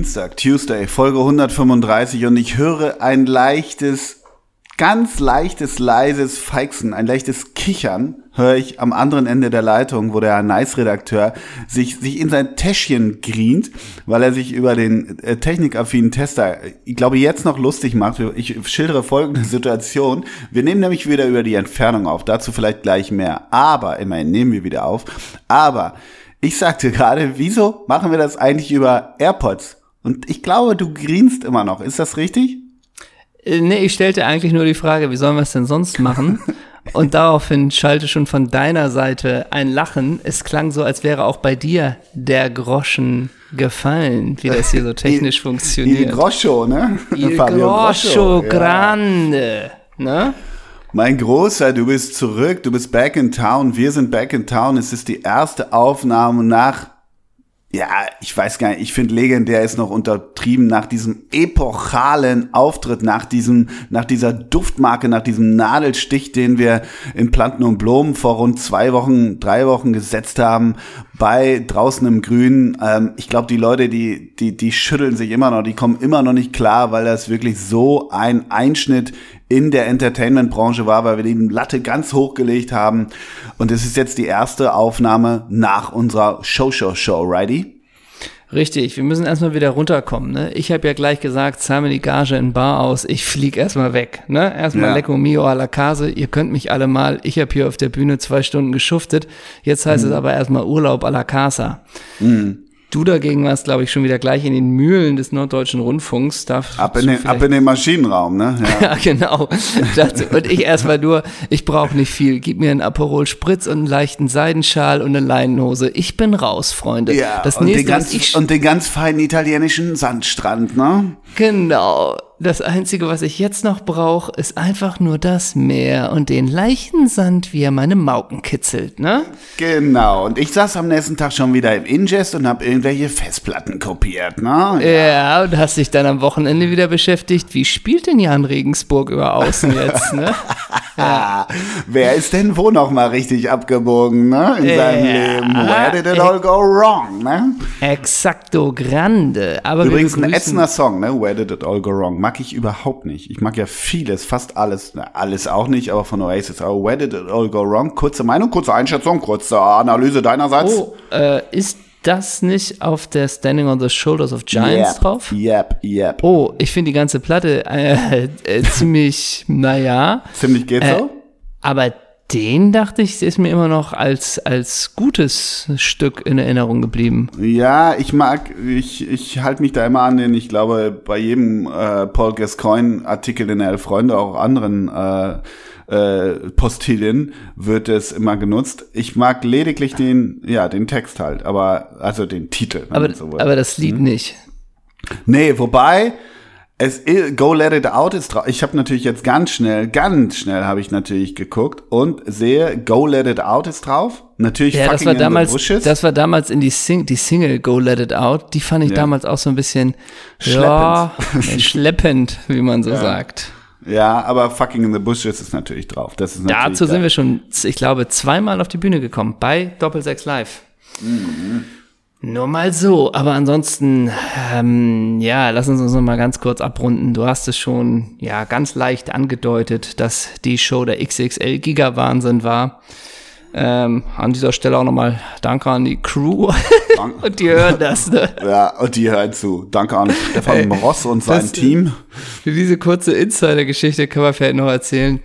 Dienstag, Tuesday, Folge 135 und ich höre ein leichtes, ganz leichtes, leises Feixen, ein leichtes Kichern höre ich am anderen Ende der Leitung, wo der Nice-Redakteur sich, sich in sein Täschchen grient, weil er sich über den äh, technikaffinen Tester, ich glaube, jetzt noch lustig macht. Ich schildere folgende Situation. Wir nehmen nämlich wieder über die Entfernung auf, dazu vielleicht gleich mehr. Aber, immerhin nehmen wir wieder auf. Aber ich sagte gerade, wieso machen wir das eigentlich über AirPods? Und ich glaube, du grinst immer noch. Ist das richtig? Äh, nee, ich stellte eigentlich nur die Frage, wie sollen wir es denn sonst machen? Und daraufhin schalte schon von deiner Seite ein Lachen. Es klang so, als wäre auch bei dir der Groschen gefallen, wie das hier so technisch il, funktioniert. Il Groscho, ne? Il Groscho, grande, ja. ne? Mein Großer, du bist zurück, du bist back in town, wir sind back in town. Es ist die erste Aufnahme nach ja, ich weiß gar nicht, ich finde legendär ist noch untertrieben nach diesem epochalen Auftritt, nach diesem, nach dieser Duftmarke, nach diesem Nadelstich, den wir in Planten und Blumen vor rund zwei Wochen, drei Wochen gesetzt haben, bei draußen im Grün. Ähm, ich glaube, die Leute, die, die, die schütteln sich immer noch, die kommen immer noch nicht klar, weil das wirklich so ein Einschnitt in der Entertainment-Branche war, weil wir die Latte ganz hochgelegt haben. Und es ist jetzt die erste Aufnahme nach unserer Show-Show-Show, righty? Richtig, wir müssen erstmal wieder runterkommen. Ne? Ich habe ja gleich gesagt, zahl mir die Gage in Bar aus, ich flieg erstmal weg. Ne? Erstmal ja. Lecco Mio a la Case, ihr könnt mich alle mal, ich habe hier auf der Bühne zwei Stunden geschuftet, jetzt heißt mhm. es aber erstmal Urlaub a la Casa. Mhm. Du dagegen warst, glaube ich, schon wieder gleich in den Mühlen des Norddeutschen Rundfunks. Darf ab, in den, ab in den Maschinenraum, ne? Ja, ja genau. und ich erstmal nur, ich brauche nicht viel. Gib mir einen Aperol Spritz und einen leichten Seidenschal und eine Leinenhose. Ich bin raus, Freunde. Ja, das und, nächste, den ganz, und den ganz feinen italienischen Sandstrand, ne? Genau das Einzige, was ich jetzt noch brauche, ist einfach nur das Meer und den leichten Sand, wie er meine Mauken kitzelt, ne? Genau. Und ich saß am nächsten Tag schon wieder im Ingest und habe irgendwelche Festplatten kopiert, ne? Ja. ja, und hast dich dann am Wochenende wieder beschäftigt. Wie spielt denn Jan Regensburg über Außen jetzt, ne? ja. Wer ist denn wo noch mal richtig abgebogen, ne? In ja. seinem Leben. Where did it all go wrong, ne? Exacto grande. Aber Übrigens ein ätzender Song, ne? Where did it all go wrong? Mag ich überhaupt nicht. Ich mag ja vieles, fast alles, na, alles auch nicht, aber von Oasis. Oh, where did it all go wrong? Kurze Meinung, kurze Einschätzung, kurze Analyse deinerseits. Oh, äh, ist das nicht auf der Standing on the Shoulders of Giants yep, drauf? Yep, yep. Oh, ich finde die ganze Platte äh, äh, ziemlich, naja. Ziemlich geht so? Äh, aber den dachte ich, ist mir immer noch als, als gutes Stück in Erinnerung geblieben. Ja, ich mag, ich, ich halte mich da immer an den, ich glaube, bei jedem äh, Paul Gascoigne-Artikel in Elf Freunde, auch anderen äh, äh, Postilien wird es immer genutzt. Ich mag lediglich den, ja, den Text halt, aber, also den Titel. Aber, so aber das Lied hm? nicht. Nee, wobei, es Go Let It Out ist drauf. Ich habe natürlich jetzt ganz schnell, ganz schnell habe ich natürlich geguckt und sehe Go Let It Out ist drauf. Natürlich ja, das war damals, das war damals in die, Sing die Single Go Let It Out. Die fand ich ja. damals auch so ein bisschen schleppend, ja, schleppend wie man so ja. sagt. Ja, aber Fucking in the Bushes ist natürlich drauf. Das ist natürlich Dazu sind wir schon, ich glaube, zweimal auf die Bühne gekommen bei Doppelsechs Live. Mhm. Nur mal so, aber ansonsten, ähm, ja, lass uns uns noch mal ganz kurz abrunden. Du hast es schon, ja, ganz leicht angedeutet, dass die Show der XXL Giga-Wahnsinn war. Ähm, an dieser Stelle auch nochmal Danke an die Crew. und die hören das, ne? Ja, und die hören zu. Danke an Stefan Ross und sein das, Team. Für diese kurze Insider-Geschichte können wir vielleicht noch erzählen.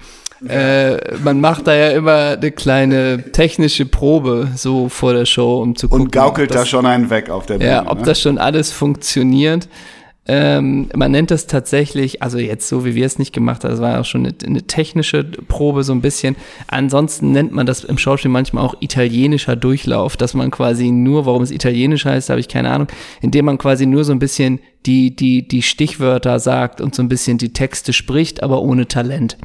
Äh, man macht da ja immer eine kleine technische Probe so vor der Show, um zu gucken. Und gaukelt das, da schon einen weg auf der Bühne. Ja, ob ne? das schon alles funktioniert. Ähm, man nennt das tatsächlich, also jetzt so wie wir es nicht gemacht haben, das war ja auch schon eine, eine, technische Probe so ein bisschen. Ansonsten nennt man das im Schauspiel manchmal auch italienischer Durchlauf, dass man quasi nur, warum es italienisch heißt, habe ich keine Ahnung, indem man quasi nur so ein bisschen die, die, die Stichwörter sagt und so ein bisschen die Texte spricht, aber ohne Talent.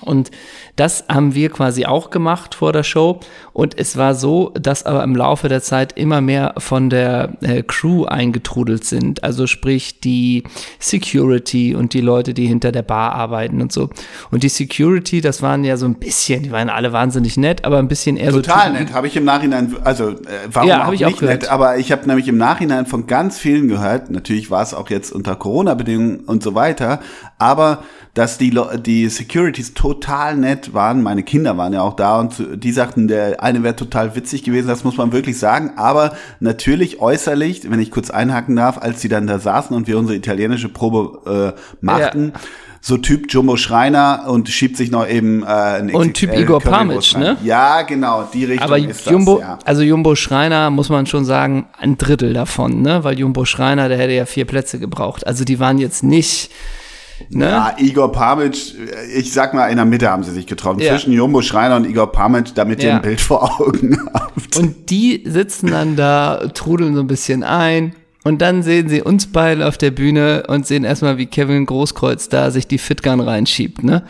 Und das haben wir quasi auch gemacht vor der Show. Und es war so, dass aber im Laufe der Zeit immer mehr von der äh, Crew eingetrudelt sind. Also sprich die Security und die Leute, die hinter der Bar arbeiten und so. Und die Security, das waren ja so ein bisschen, die waren alle wahnsinnig nett, aber ein bisschen eher Total so. nett, habe ich im Nachhinein, also äh, warum Ja, auch ich nicht auch nett, aber ich habe nämlich im Nachhinein von ganz vielen gehört, natürlich war es auch jetzt unter Corona-Bedingungen und so weiter, aber dass die, die Securities total nett waren, meine Kinder waren ja auch da und die sagten, der eine wäre total witzig gewesen, das muss man wirklich sagen, aber natürlich äußerlich, wenn ich kurz einhaken darf, als die dann da saßen und wir unsere italienische Probe äh, machten, so Typ Jumbo Schreiner und schiebt sich noch eben äh, ein Und Typ XXL Igor Pamitsch, ne? Ja, genau, die Richtung Aber ist Jumbo, das, ja. also Jumbo Schreiner muss man schon sagen, ein Drittel davon, ne? Weil Jumbo Schreiner, der hätte ja vier Plätze gebraucht. Also die waren jetzt nicht, ne? Ja, Igor Pamitsch, ich sag mal, in der Mitte haben sie sich getroffen. Ja. Zwischen Jumbo Schreiner und Igor Pamitsch, damit ihr Ja. ein Bild vor Augen habt. Und die sitzen dann da, trudeln so ein bisschen ein. Und dann sehen sie uns beide auf der Bühne und sehen erstmal, wie Kevin Großkreuz da sich die Fitgun reinschiebt, ne?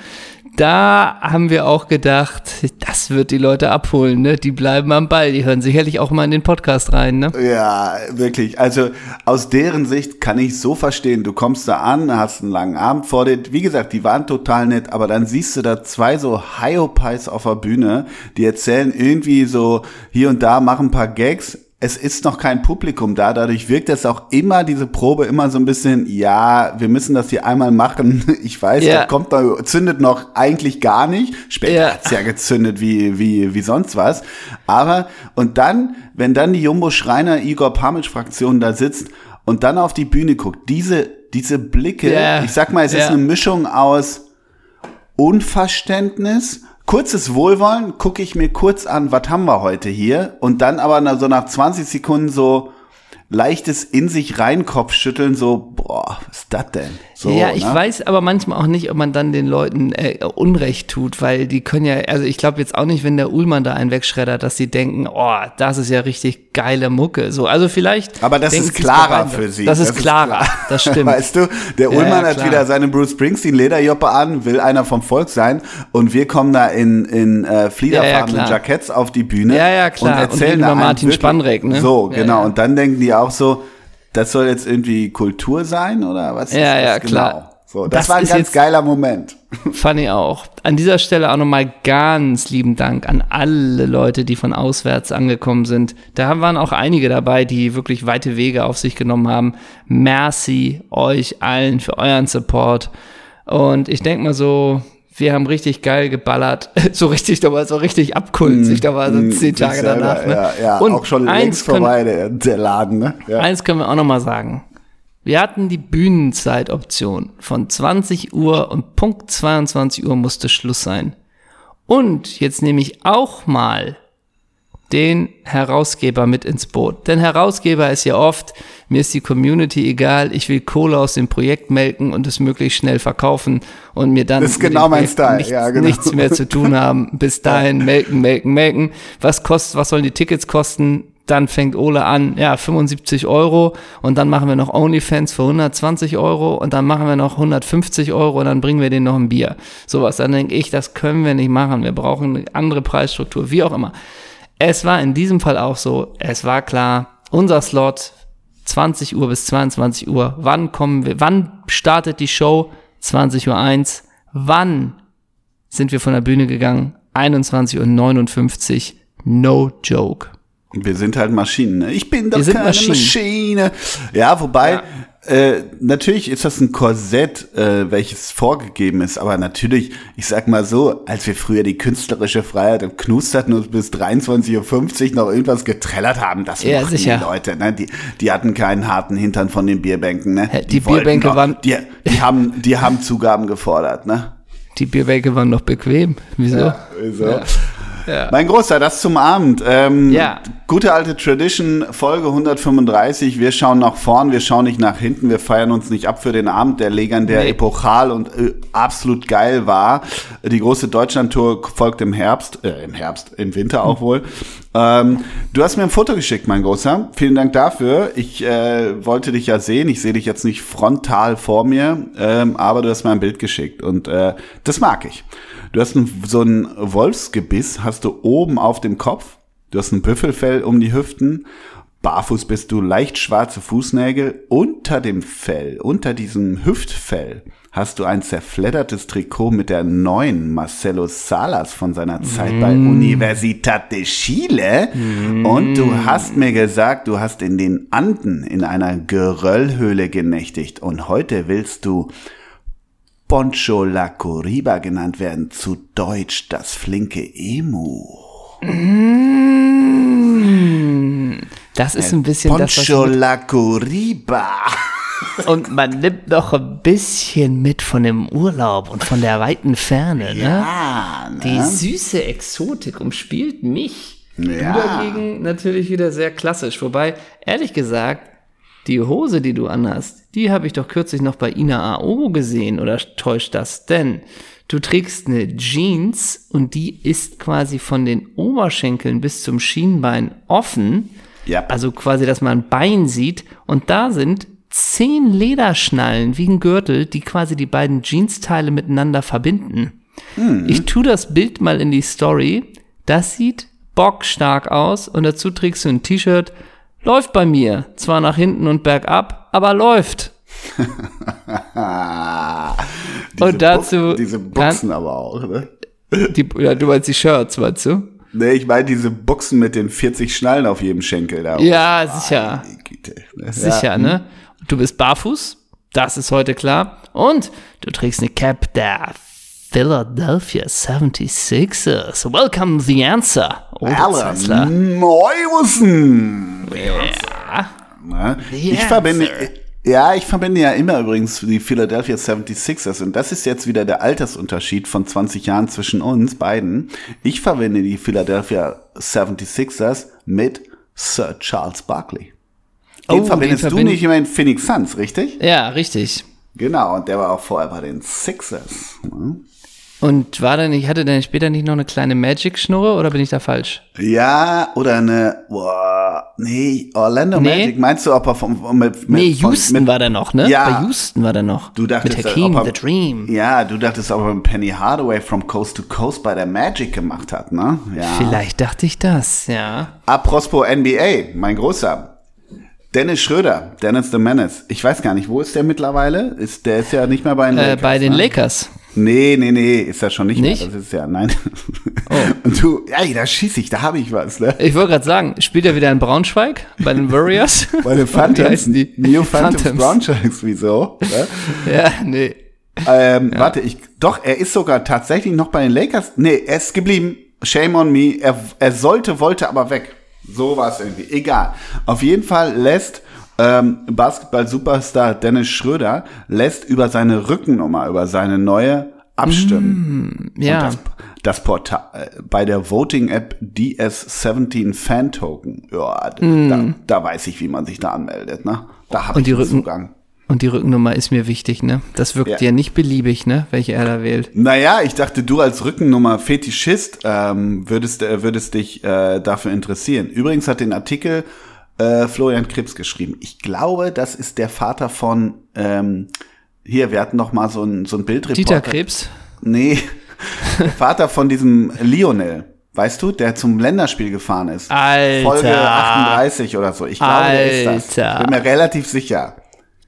Da haben wir auch gedacht, das wird die Leute abholen, ne? Die bleiben am Ball, die hören sicherlich auch mal in den Podcast rein, ne? Ja, wirklich. Also aus deren Sicht kann ich so verstehen. Du kommst da an, hast einen langen Abend vor dir. Wie gesagt, die waren total nett, aber dann siehst du da zwei so Hyopies auf der Bühne, die erzählen irgendwie so hier und da, machen ein paar Gags. Es ist noch kein Publikum da, dadurch wirkt es auch immer, diese Probe immer so ein bisschen, ja, wir müssen das hier einmal machen. Ich weiß, Ja. da kommt noch, zündet noch eigentlich gar nicht. Später Ja. hat's ja gezündet wie, wie, wie sonst was. Aber, und dann, wenn dann die Jumbo Schreiner Igor Pamitsch Fraktion da sitzt und dann auf die Bühne guckt, diese, diese Blicke, Ja. ich sag mal, es ist eine Mischung aus Unverständnis, kurzes Wohlwollen, gucke ich mir kurz an, was haben wir heute hier? Und dann aber so nach 20 Sekunden so leichtes in sich rein Kopfschütteln, so, boah, was ist das denn? So, ja, ich ne? weiß aber manchmal auch nicht, ob man dann den Leuten äh, Unrecht tut, weil die können ja, also ich glaube jetzt auch nicht, wenn der Ullmann da einen wegschreddert, dass die denken, oh, das ist ja richtig geile Mucke. So, also vielleicht. Aber das ist klarer für sie. Das ist Das ist klarer, das stimmt. Weißt du, der Ja, Ullmann ja, hat klar. wieder seine Bruce Springsteen Lederjoppe an, will einer vom Volk sein und wir kommen da in, in äh, fliederfarbenen Ja, ja, klar. Jacketts auf die Bühne. Ja, ja, klar. Und Und erzählen reden da Martin wirklich- Spannreck, ne? So, genau. Und dann denken die auch so, das soll jetzt irgendwie Kultur sein oder was? ist Ja, ja, genau? klar. So, das, Das war ein ganz geiler Moment. Fand ich auch. An dieser Stelle auch nochmal ganz lieben Dank an alle Leute, die von auswärts angekommen sind. Da waren auch einige dabei, die wirklich weite Wege auf sich genommen haben. Merci euch allen für euren Support. Und ich denke mal so, wir haben richtig geil geballert. So richtig, da war so richtig abkulzig. Da war so zehn Mm, Sich Tage danach. Ne? Ja, ja Und auch schon eins längst vorbei, der, der Laden. Ne? Ja. Eins können wir auch noch mal sagen. Wir hatten die Bühnenzeitoption. Von 20 Uhr und Punkt 22 Uhr musste Schluss sein. Und jetzt nehme ich auch mal den Herausgeber mit ins Boot. Denn Herausgeber ist ja oft, mir ist die Community egal, ich will Kohle aus dem Projekt melken und es möglichst schnell verkaufen und mir dann genau nichts, ja, genau. nichts mehr zu tun haben. Bis dahin melken, melken, melken. Was kostet, was sollen die Tickets kosten? Dann fängt Ole an, ja, 75 Euro und dann machen wir noch OnlyFans für 120 Euro und dann machen wir noch 150 Euro und dann bringen wir denen noch ein Bier. Sowas. Dann denke ich, das können wir nicht machen. Wir brauchen eine andere Preisstruktur, wie auch immer. Es war in diesem Fall auch so, es war klar, unser Slot 20 Uhr bis 22 Uhr. Wann kommen wir, wann startet die Show? 20 Uhr 1. Wann sind wir von der Bühne gegangen? 21 Uhr 59. No joke. Wir sind halt Maschinen. Ne? Ich bin doch keine Maschinen. Maschine. Ja, wobei, Äh, natürlich ist das ein Korsett, äh, welches vorgegeben ist, aber natürlich, ich sag mal so, als wir früher die künstlerische Freiheit im Knusterten und bis 23.50 Uhr noch irgendwas getrellert haben, das Ja, mochten sicher. die Leute, ne? Die, die hatten keinen harten Hintern von den Bierbänken, ne? Die wollten Bierbänke noch- waren- Die, die haben, die haben Zugaben gefordert, ne? Die Bierbänke waren noch bequem. Wieso? So. Mein Großer, das zum Abend. Ähm, Ja. Gute alte Tradition, Folge 135. Wir schauen nach vorn, wir schauen nicht nach hinten. Wir feiern uns nicht ab für den Abend, der legendär Nee. epochal und äh, absolut geil war. Die große Deutschland-Tour folgt im Herbst, äh, im Herbst, im Winter auch wohl. Ähm, du hast mir ein Foto geschickt, mein Großer. Vielen Dank dafür. Ich äh, wollte dich ja sehen. Ich sehe dich jetzt nicht frontal vor mir, ähm, aber du hast mir ein Bild geschickt und äh, das mag ich. Du hast ein, so ein Wolfsgebiss, hast du oben auf dem Kopf. Du hast ein Büffelfell um die Hüften. Barfuß bist du, leicht schwarze Fußnägel. Unter dem Fell, unter diesem Hüftfell hast du ein zerfleddertes Trikot mit der neuen Marcelo Salas von seiner Zeit mm. bei Universitat de Chile. Mm. Und du hast mir gesagt, du hast in den Anden in einer Geröllhöhle genächtigt. Und heute willst du Poncho La Coriba genannt werden, zu Deutsch das flinke Emu. Mm. Das ist ein bisschen Poncho das, La Coriba. Und man nimmt noch ein bisschen mit von dem Urlaub und von der weiten Ferne. Ne? Ja, ne? Die süße Exotik umspielt mich. Ja. Du dagegen natürlich wieder sehr klassisch. Wobei, ehrlich gesagt, die Hose, die du anhast, die habe ich doch kürzlich noch bei Ina Ao gesehen. Oder täuscht das denn? Du trägst eine Jeans und die ist quasi von den Oberschenkeln bis zum Schienbein offen. Ja. Also quasi, dass man ein Bein sieht. Und da sind zehn Lederschnallen wie ein Gürtel, die quasi die beiden Jeansteile miteinander verbinden. Mhm. Ich tu das Bild mal in die Story. Das sieht bockstark aus und dazu trägst du ein T-Shirt. Läuft bei mir. Zwar nach hinten und bergab, aber läuft. und dazu. Bu diese Buchsen aber auch, ne? Die, ja, du meinst die Shirts, meinst du? Nee, ich meine diese Buchsen mit den 40 Schnallen auf jedem Schenkel da. Ja, sicher. Güte, ne? Sicher, ja. ne? Du bist barfuß, das ist heute klar. Und du trägst eine Cap der Philadelphia 76ers. Welcome the answer. Alan Neuwissen. Ja. Ich verbinde, ja, ich verbinde ja immer übrigens die Philadelphia 76ers und das ist jetzt wieder der Altersunterschied von 20 Jahren zwischen uns beiden. Ich verbinde die Philadelphia 76ers mit Sir Charles Barkley. Den oh, verbindest den du nicht immer in Phoenix Suns, richtig? Ja, richtig. Genau, und der war auch vorher bei den Sixers. Mhm. Und war der nicht, hatte der später nicht noch eine kleine Magic-Schnurre oder bin ich da falsch? Ja, oder eine, boah, nee, Orlando nee. Magic, meinst du, ob er vom, mit, mit Nee, Houston mit, war der noch, ne? Ja. Bei Houston war der noch. Du dachtest, mit Hakeem, er, The Dream. Ja, du dachtest, ob er Penny Hardaway from Coast to Coast bei der Magic gemacht hat, ne? Ja. Vielleicht dachte ich das, ja. Apropos NBA, mein Großer. Dennis Schröder, Dennis the Menace. Ich weiß gar nicht, wo ist der mittlerweile? Ist, der ist ja nicht mehr bei den äh, Lakers. Bei den ne? Lakers. Nee, nee, nee, ist er schon nicht, nicht? mehr. Das ist ja, nein. Oh. Und du, ja, da schieße ich, da habe ich was. Ne? Ich wollte gerade sagen, spielt er wieder in Braunschweig bei den Warriors? bei den Phantoms. die New Phantoms, Phantoms. Braunschweigs, wieso? Ne? Ja, nee. Ähm, ja. Warte, ich, doch, er ist sogar tatsächlich noch bei den Lakers. Nee, er ist geblieben. Shame on me. Er, er sollte, wollte aber weg. So war es irgendwie. Egal. Auf jeden Fall lässt ähm, Basketball-Superstar Dennis Schröder lässt über seine Rückennummer, über seine neue abstimmen. Mm, ja. Das, das, Portal äh, bei der Voting-App DS17 Fan Token. Ja, mm. da, da, weiß ich, wie man sich da anmeldet. Ne? Da habe ich den Rücken Zugang. Und die Rückennummer ist mir wichtig, ne? Das wirkt ja, ja nicht beliebig, ne? Welche er da wählt. Naja, ich dachte, du als Rückennummer-Fetischist ähm, würdest, äh, würdest dich äh, dafür interessieren. Übrigens hat den Artikel äh, Florian Krebs geschrieben. Ich glaube, das ist der Vater von, ähm, hier, wir hatten noch mal so ein, so ein Bildreporter. Dieter Krebs? Nee, der Vater von diesem Lionel. Weißt du, der zum Länderspiel gefahren ist. Alter. Folge 38 oder so. Ich glaube, Alter. der ist das. Ich bin mir relativ sicher.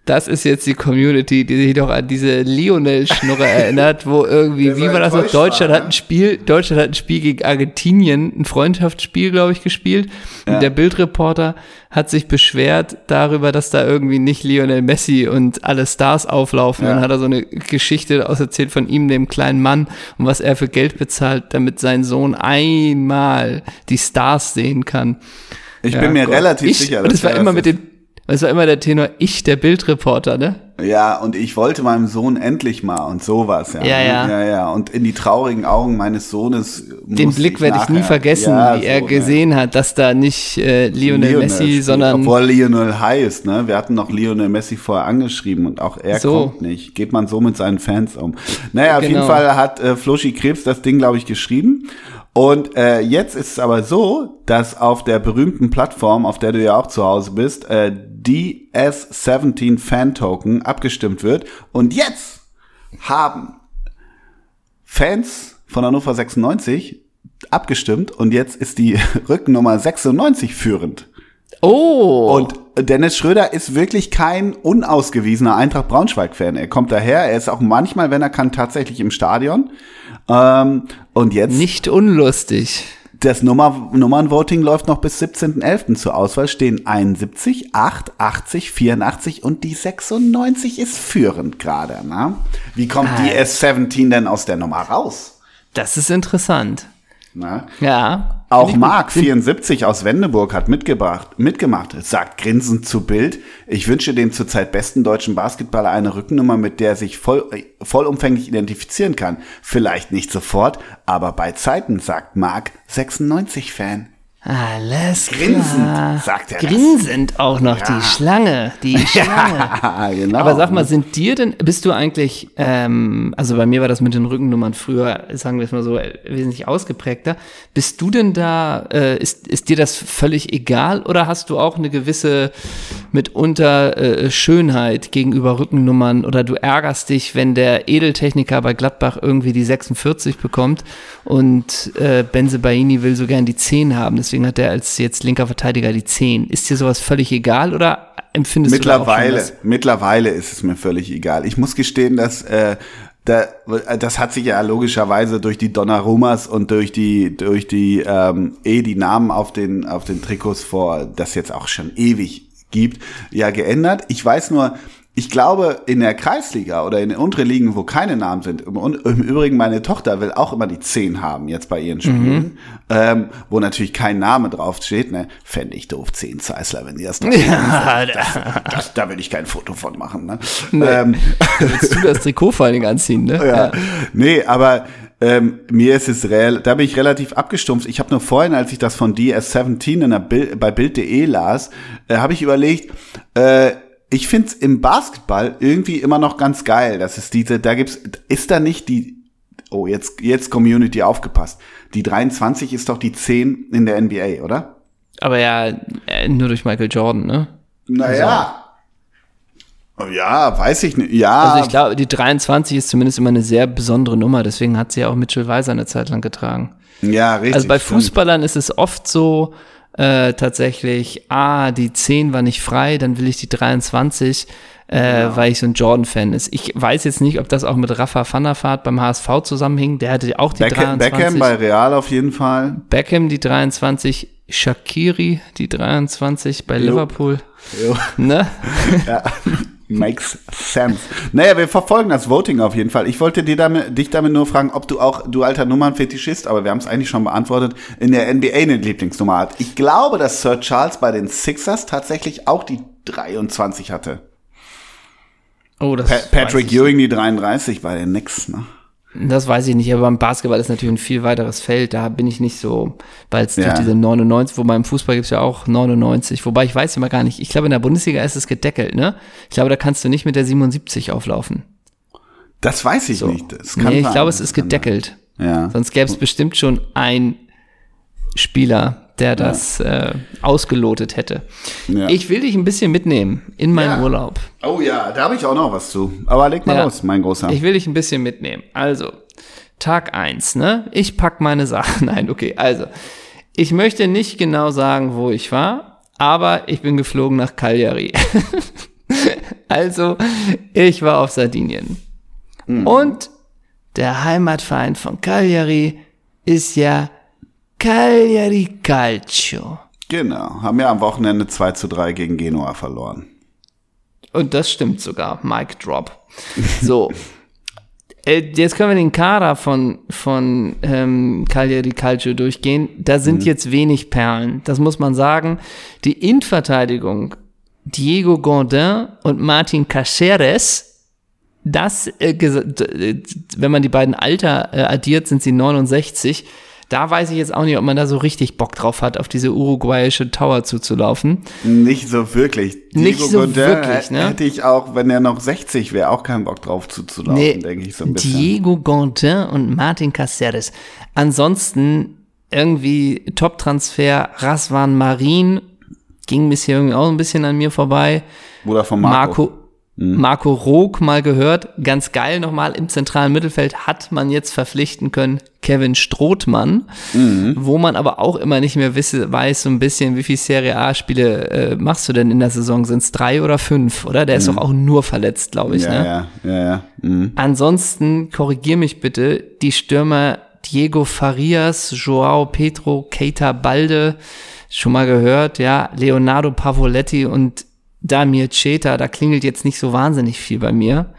Das ist jetzt die Community, die sich doch an diese Lionel-Schnurre erinnert, wo irgendwie, wie war das noch? Deutschland war, hat ein Spiel, Deutschland hat ein Spiel gegen Argentinien, ein Freundschaftsspiel, glaube ich, gespielt. Ja. Und der Bildreporter hat sich beschwert darüber, dass da irgendwie nicht Lionel Messi und alle Stars auflaufen. Ja. Dann hat er so eine Geschichte auserzählt von ihm, dem kleinen Mann, und was er für Geld bezahlt, damit sein Sohn einmal die Stars sehen kann. Ich ja, bin mir Gott. relativ ich, sicher. Und das war immer mit den das war immer der Tenor, ich, der Bildreporter, ne? Ja, und ich wollte meinem Sohn endlich mal und sowas, ja. Ja, ja. ja, ja. Und in die traurigen Augen meines Sohnes. Den Blick werde ich nie vergessen, ja, wie so, er gesehen ne? hat, dass da nicht äh, Lionel, Lionel Messi, spielt, sondern. Obwohl Lionel heißt, ne? Wir hatten noch Lionel Messi vorher angeschrieben und auch er so. kommt nicht. Geht man so mit seinen Fans um. Naja, auf genau. jeden Fall hat äh, Floschi Krebs das Ding, glaube ich, geschrieben. Und äh, jetzt ist es aber so, dass auf der berühmten Plattform, auf der du ja auch zu Hause bist, äh, DS17 Fan Token abgestimmt wird. Und jetzt haben Fans von Hannover 96 abgestimmt und jetzt ist die Rückennummer 96 führend. Oh. Und Dennis Schröder ist wirklich kein unausgewiesener Eintracht Braunschweig-Fan. Er kommt daher, er ist auch manchmal, wenn er kann, tatsächlich im Stadion. Ähm, und jetzt. Nicht unlustig. Das Nummer, Nummernvoting läuft noch bis 17.11. Zur Auswahl stehen 71, 8, 80, 84 und die 96 ist führend gerade. Ne? Wie kommt die S17 denn aus der Nummer raus? Das ist interessant. Na? Ja. Auch Mark 74 aus Wendeburg hat mitgebracht, mitgemacht, sagt grinsend zu Bild. Ich wünsche dem zurzeit besten deutschen Basketballer eine Rückennummer, mit der er sich voll, vollumfänglich identifizieren kann. Vielleicht nicht sofort, aber bei Zeiten, sagt Mark 96 Alles Grinsend, klar. sagt er das. Grinsend auch noch Ja. die Schlange, die Schlange. Ja, genau. Aber sag mal, sind dir denn, bist du eigentlich, ähm, also bei mir war das mit den Rückennummern früher, sagen wir es mal so, wesentlich ausgeprägter. Bist du denn da, äh, ist, ist dir das völlig egal oder hast du auch eine gewisse mitunter äh, Schönheit gegenüber Rückennummern oder du ärgerst dich, wenn der Edeltechniker bei Gladbach irgendwie die 46 bekommt und äh, Benze Baini will so gern die 10 haben, deswegen hat er als jetzt linker Verteidiger die 10. Ist dir sowas völlig egal oder empfindest mittlerweile, du da auch schon was? mittlerweile ist es mir völlig egal. Ich muss gestehen, dass äh, da, das hat sich ja logischerweise durch die Donnarummas und durch die durch die ähm, eh die Namen auf den auf den Trikots vor, das jetzt auch schon ewig gibt, ja geändert. Ich weiß nur, ich glaube, in der Kreisliga oder in den unteren Ligen, wo keine Namen sind, im, im Übrigen, meine Tochter will auch immer die 10 haben, jetzt bei ihren Spielen, ähm, wo natürlich kein Name draufsteht, ne? Fände ich doof, 10 Zeissler, wenn die das drauf Ja, das, das, da will ich kein Foto von machen, ne? Ähm, Willst du das Trikot vor allen Dingen anziehen, ne? ja. Nee, aber ähm, mir ist es real, da bin ich relativ abgestumpft. Ich habe nur vorhin, als ich das von DS17 in der Bild, bei Bild.de las, äh, habe ich überlegt, äh, ich find's im Basketball irgendwie immer noch ganz geil, dass es diese, da gibt's, ist da nicht die, oh, jetzt, jetzt Community aufgepasst. Die 23 ist doch die 10 in der NBA, oder? Aber ja, äh, nur durch Michael Jordan, ne? Naja. Oh Ja, weiß ich nicht. Ja, Also ich glaube, die 23 ist zumindest immer eine sehr besondere Nummer, deswegen hat sie ja auch Mitchell Weiser eine Zeit lang getragen. ja, richtig. Also bei stimmt. Fußballern ist es oft so, äh, tatsächlich, ah, die 10 war nicht frei, dann will ich die 23, äh, weil ich so ein Jordan-Fan ist. Ich weiß jetzt nicht, ob das auch mit Rafa van der Vaart beim HSV zusammenhing, der hatte auch die Beckham, 23. Beckham bei Real auf jeden Fall. Beckham die 23, Shakiri die 23 bei Liverpool. Jo. Ne? Ja, makes sense. Naja, wir verfolgen das Voting auf jeden Fall. Ich wollte dir damit, dich damit nur fragen, ob du auch, du alter Nummernfetischist, aber wir haben es eigentlich schon beantwortet, in der NBA eine Lieblingsnummer hat. Ich glaube, dass Sir Charles bei den Sixers tatsächlich auch die 23 hatte. Oh, das Pa Patrick Ewing die 33 bei den Knicks, ne? Das weiß ich nicht, aber beim Basketball ist natürlich ein viel weiteres Feld. Da bin ich nicht so, weil es Ja. durch diese 99, wobei im Fußball gibt es ja auch 99, wobei ich weiß immer gar nicht. Ich glaube, in der Bundesliga ist es gedeckelt, ne? Ich glaube, da kannst du nicht mit der 77 auflaufen. Das weiß ich So. nicht. Das kann nee, ich glaube, es ist gedeckelt. Ja. Sonst gäbe es bestimmt schon ein Spieler, der das äh, ausgelotet hätte. Ja. Ich will dich ein bisschen mitnehmen in meinen Ja. Urlaub. Oh ja, da habe ich auch noch was zu. Aber leg mal los, mein Großer. Ich will dich ein bisschen mitnehmen. Also, Tag eins, ne? Ich pack meine Sachen. Nein, okay. Also, ich möchte nicht genau sagen, wo ich war, aber ich bin geflogen nach Cagliari. also, ich war auf Sardinien. Und der Heimatverein von Cagliari ist ja Cagliari Calcio. genau. Haben ja am Wochenende 2 zu 3 gegen Genua verloren. Und das stimmt sogar. Mic drop. So. Äh, Jetzt können wir den Kader von, von ähm, Cagliari Calcio durchgehen. Da sind jetzt wenig Perlen. Das muss man sagen. Die Innenverteidigung Diego Gondin und Martin Caceres, das, äh, d- wenn man die beiden Alter äh, addiert, sind sie 69. Da weiß ich jetzt auch nicht, ob man da so richtig Bock drauf hat, auf diese uruguayische Tower zuzulaufen. Nicht so wirklich. Nicht so Godin wirklich, ne? Hätte ich auch, wenn er noch 60 wäre, auch keinen Bock drauf zuzulaufen, denke ich so ein bisschen. Diego Gondin und Martin Caceres. Ansonsten irgendwie Top-Transfer, Raswan Marin, ging bis hier irgendwie auch ein bisschen an mir vorbei. Oder von Marco. Marco, Marco Rog mal gehört. Ganz geil nochmal. Im zentralen Mittelfeld hat man jetzt verpflichten können Kevin Strothmann, wo man aber auch immer nicht mehr wisse, weiß so ein bisschen, wie viel Serie A-Spiele äh, machst du denn in der Saison? Sind es drei oder fünf, oder? Der ist doch auch nur verletzt, glaube ich. ja, ne? ja, ja, ja. Mhm. Ansonsten, korrigier mich bitte, die Stürmer Diego Farias, Joao Pedro, Keita Balde, schon mal gehört, ja, Leonardo Pavoletti und Damir Cheta, da klingelt jetzt nicht so wahnsinnig viel bei mir.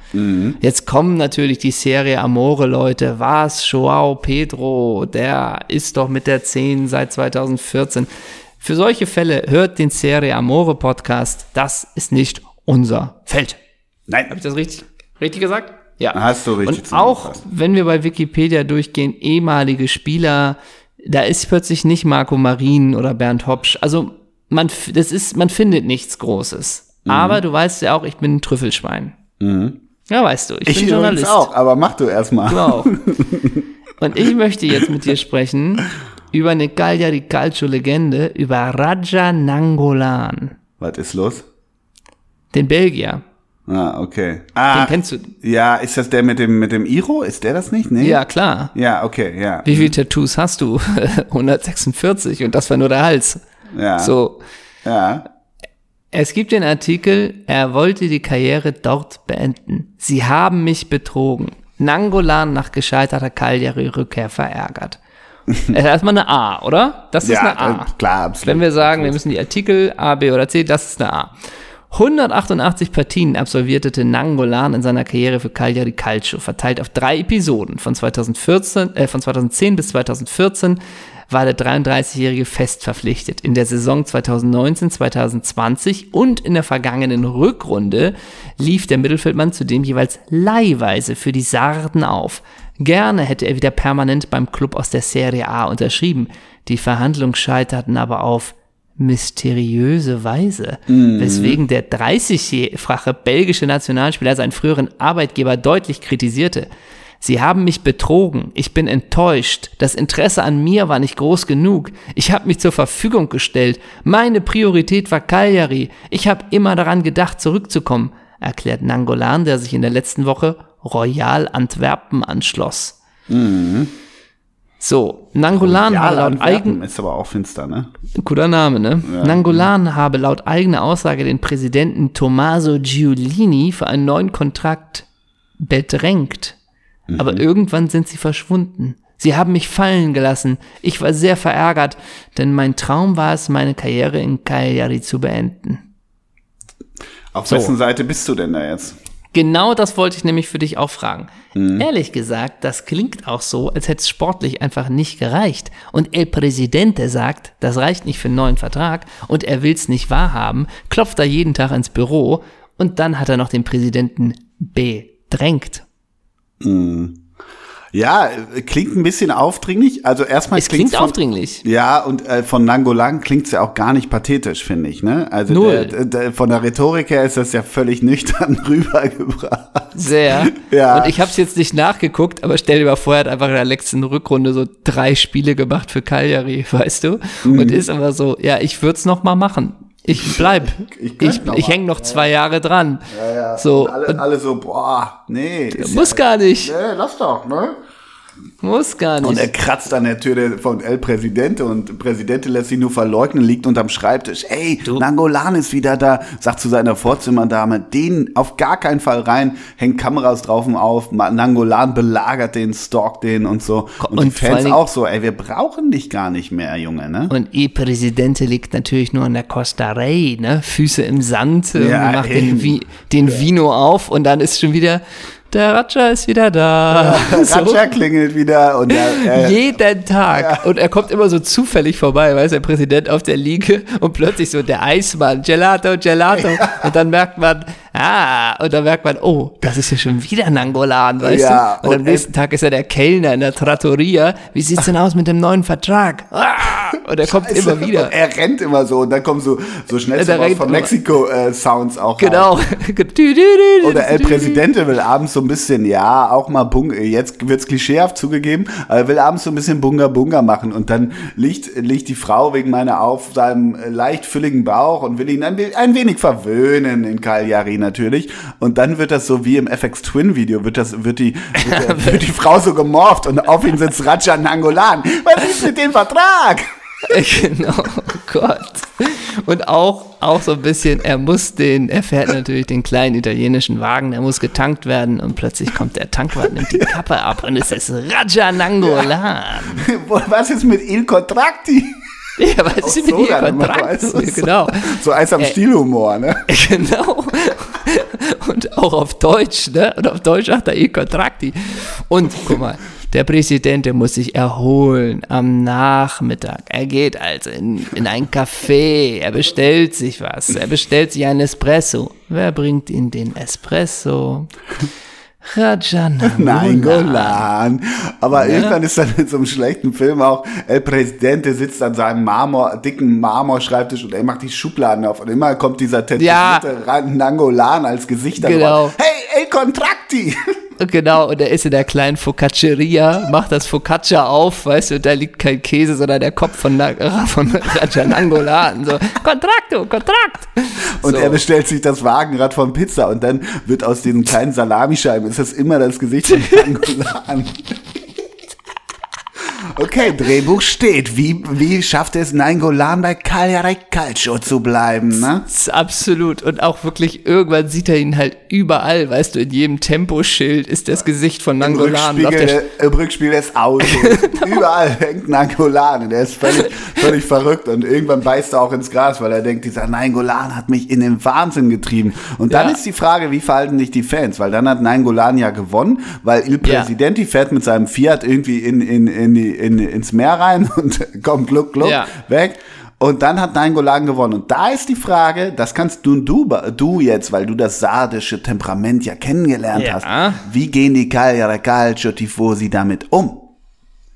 Jetzt kommen natürlich die Serie Amore Leute, was, Joao Pedro, der ist doch mit der 10 seit 2014. Für solche Fälle hört den Serie Amore Podcast, das ist nicht unser Feld. Nein, Habe ich das richtig, richtig gesagt? Ja. Hast du richtig Und auch, wenn wir bei Wikipedia durchgehen, ehemalige Spieler, da ist plötzlich nicht Marco Marin oder Bernd Hopsch. Also, man, das ist, man findet nichts Großes. Mhm. Aber du weißt ja auch, ich bin ein Trüffelschwein. Ja, weißt du, ich, ich bin Journalist. auch, aber mach du erstmal. Du auch. Und ich möchte jetzt mit dir sprechen über eine Cagliari Calcio-Legende, über Raja Nangolan, Was ist los? den Belgier. Ah, okay. Den Ah, kennst du? ja, ist das der mit dem, mit dem Iro? Ist der das nicht? Nee? Ja, klar. Ja, okay, ja. Wie viele Tattoos hast du? 146 und das war nur der Hals. Ja. So, Ja. es gibt den Artikel, er wollte die Karriere dort beenden. Sie haben mich betrogen. Nangolan nach gescheiterter Cagliari-Rückkehr verärgert. Ist erstmal eine A, oder? Das ist ja, eine A. äh, klar, absolut. Wenn wir sagen, wir müssen die Artikel A, B oder C, das ist eine A. 188 Partien absolvierte Nangolan in seiner Karriere für Cagliari Calcio, verteilt auf drei Episoden. Von 2014, äh, von 2010 bis 2014 war der 33-Jährige fest verpflichtet. In der Saison 2019, 2020 und in der vergangenen Rückrunde lief der Mittelfeldmann zudem jeweils leihweise für die Sarden auf. Gerne hätte er wieder permanent beim Club aus der Serie A unterschrieben. Die Verhandlungen scheiterten aber auf mysteriöse Weise, weswegen der 30-fache belgische Nationalspieler seinen früheren Arbeitgeber deutlich kritisierte. Sie haben mich betrogen, ich bin enttäuscht, das Interesse an mir war nicht groß genug, ich habe mich zur Verfügung gestellt, meine Priorität war Cagliari, ich habe immer daran gedacht, zurückzukommen, erklärt Nangolan, der sich in der letzten Woche Royal Antwerpen anschloss. So, Nangolan ja, war laut eigen, ist aber auch finster, ne? Guter Name, ne? Nangolan habe laut eigener Aussage den Präsidenten Tommaso Giulini für einen neuen Kontrakt bedrängt. Aber irgendwann sind sie verschwunden. Sie haben mich fallen gelassen. Ich war sehr verärgert, denn mein Traum war es, meine Karriere in Cagliari zu beenden. Auf So. wessen Seite bist du denn da jetzt? Genau das wollte ich nämlich für dich auch fragen. Ehrlich gesagt, das klingt auch so, als hätte es sportlich einfach nicht gereicht. Und El Presidente sagt, das reicht nicht für einen neuen Vertrag und er will es nicht wahrhaben, klopft da jeden Tag ins Büro und dann hat er noch den Präsidenten bedrängt. Ja, äh, klingt ein bisschen aufdringlich. Also erstmal Es klingt von, aufdringlich. Ja, und äh, von Nangolan klingt's ja auch gar nicht pathetisch, finde ich. Ne? Also Null. Der, der, von der Rhetorik her ist das ja völlig nüchtern rübergebracht. Sehr. Ja. Und ich habe es jetzt nicht nachgeguckt, aber stell dir mal vor, er hat einfach in der letzten Rückrunde so drei Spiele gemacht für Cagliari, weißt du? Mhm. Und ist aber so, ja, ich würde es noch mal machen. Ich bleib. Ich Ich, ich, hänge noch zwei Jahre dran. So, Und alle, alle so, boah, nee. muss ja, gar nicht. Nee, lass doch, ne? Muss gar Und er nicht. kratzt an der Tür der- von El Presidente und Presidente lässt sich nur verleugnen, liegt unterm Schreibtisch. Ey, Nangolan ist wieder da, sagt zu seiner Vorzimmerdame, den auf gar keinen Fall rein, hängt Kameras drauf und auf, Nangolan belagert den, stalkt den und so. Und, die Und allen Fans auch so, ey, wir brauchen dich gar nicht mehr, Junge, ne? Und E Presidente liegt natürlich nur an der Costa Rey, ne? Füße im Sand, Ja, macht den, den Vino auf und dann ist schon wieder, der Raja ist wieder da. So. Raja klingelt wieder und er, er, Jeden Tag. Und er kommt immer so zufällig vorbei, weiß der Präsident auf der Liege und plötzlich so der Eismann, Gelato, Gelato. Und dann merkt man, ah, und dann merkt man, oh, das ist ja schon wieder Nangolan, weißt Ja, du? Und, am und nächsten Tag ist er der Kellner in der Trattoria. Wie sieht's denn aus mit dem neuen Vertrag? Ah, Und er kommt Scheiße. immer wieder. Und er rennt immer so und dann kommen so, so schnell von. Mexiko-Sounds auch rein. Genau. Oder El Presidente will abends so ein bisschen, ja, auch mal Bunga, jetzt wird's klischeehaft zugegeben, aber er will abends so ein bisschen Bunga Bunga machen und dann liegt, liegt die Frau wegen meiner auf seinem äh, leicht fülligen Bauch und will ihn ein, ein wenig verwöhnen in Cagliari natürlich und dann wird das so wie im FX Twin Video, wird das, wird die, wird, wird die Frau so gemorpht und auf ihn sitzt Raja Nangolan. Was ist mit dem Vertrag? genau, oh Gott. Und auch, auch so ein bisschen, er muss den, er fährt natürlich den kleinen italienischen Wagen, der muss getankt werden und plötzlich kommt der Tankwart, nimmt die Kappe ab und es ist Raja Nangolan. Was ist mit Il Contracti? Ja, was ist mit So du, so- Genau. So Eis am Äh, Stielhumor, ne? Genau. Und auch auf Deutsch, ne? Und auf Deutsch sagt er eh Kontrakti. Und guck mal, der Präsident, der muss sich erholen am Nachmittag. Er geht also in, in ein Café, er bestellt sich was, er bestellt sich einen Espresso. Wer bringt ihm den Espresso? Rajan. Nein, Golan. Aber irgendwann ist dann in so einem schlechten Film auch El Presidente sitzt an seinem Marmor, dicken Marmorschreibtisch und er macht die Schubladen auf und immer kommt dieser Ja. tätowierte Nangolan als Gesicht Genau. drauf. Hey, El Contracti! Genau, und er ist in der kleinen Focacceria, macht das Focaccia auf, weißt du, da liegt kein Käse, sondern der Kopf von, Na- von Rajan Angolan. So, Kontrakto, Kontrakt. Und so. er bestellt sich das Wagenrad von Pizza und dann wird aus diesen kleinen Salamischeiben, ist das immer das Gesicht von Nangolan. Okay, Drehbuch steht. Wie, wie schafft es Nangolan bei Cagliari Calcio zu bleiben, ne? Absolut. Und auch wirklich, irgendwann sieht er ihn halt überall, weißt du, in jedem Temposchild ist das Gesicht von Im Nangolan. Rückspiegel, der- der, Im Rückspiel des Autos. Überall hängt Nangolan und er ist völlig, völlig verrückt und irgendwann beißt er auch ins Gras, weil er denkt, dieser Nangolan hat mich in den Wahnsinn getrieben. Und dann Ja. ist die Frage, wie verhalten sich die Fans? Weil dann hat Nangolan ja gewonnen, weil Il Ja. Presidenti fährt mit seinem Fiat irgendwie in, in, in, die, in, ins Meer rein und kommt gluck, gluck, Ja. weg. Und dann hat Nangolan gewonnen. Und da ist die Frage, das kannst du, du, du jetzt, weil du das sardische Temperament ja kennengelernt Ja. hast. Wie gehen die Cagliari Calcio Tifosi damit um?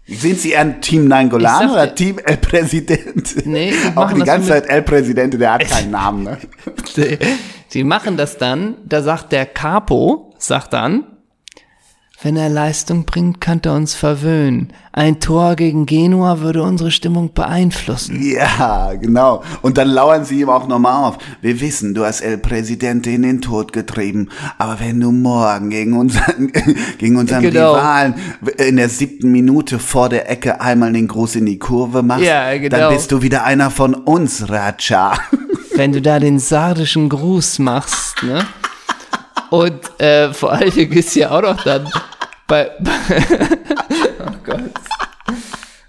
Sind sie eher Team Nangolan oder Team El Presidente? Nee, die Auch die ganze Zeit El Presidente, der hat keinen Namen. Ne? Die, die machen das dann, da sagt der Capo, sagt dann, wenn er Leistung bringt, kann er uns verwöhnen. Ein Tor gegen Genua würde unsere Stimmung beeinflussen. Ja, genau. Und dann lauern sie ihm auch nochmal auf. Wir wissen, du hast El Presidente in den Tod getrieben. Aber wenn du morgen gegen unseren, gegen unseren Genau. Rivalen in der siebten Minute vor der Ecke einmal den Gruß in die Kurve machst, Ja, genau. dann bist du wieder einer von uns, Raja. Wenn du da den sardischen Gruß machst, ne? Und äh, vor allen Dingen ist ja auch noch dann bei, oh Gott.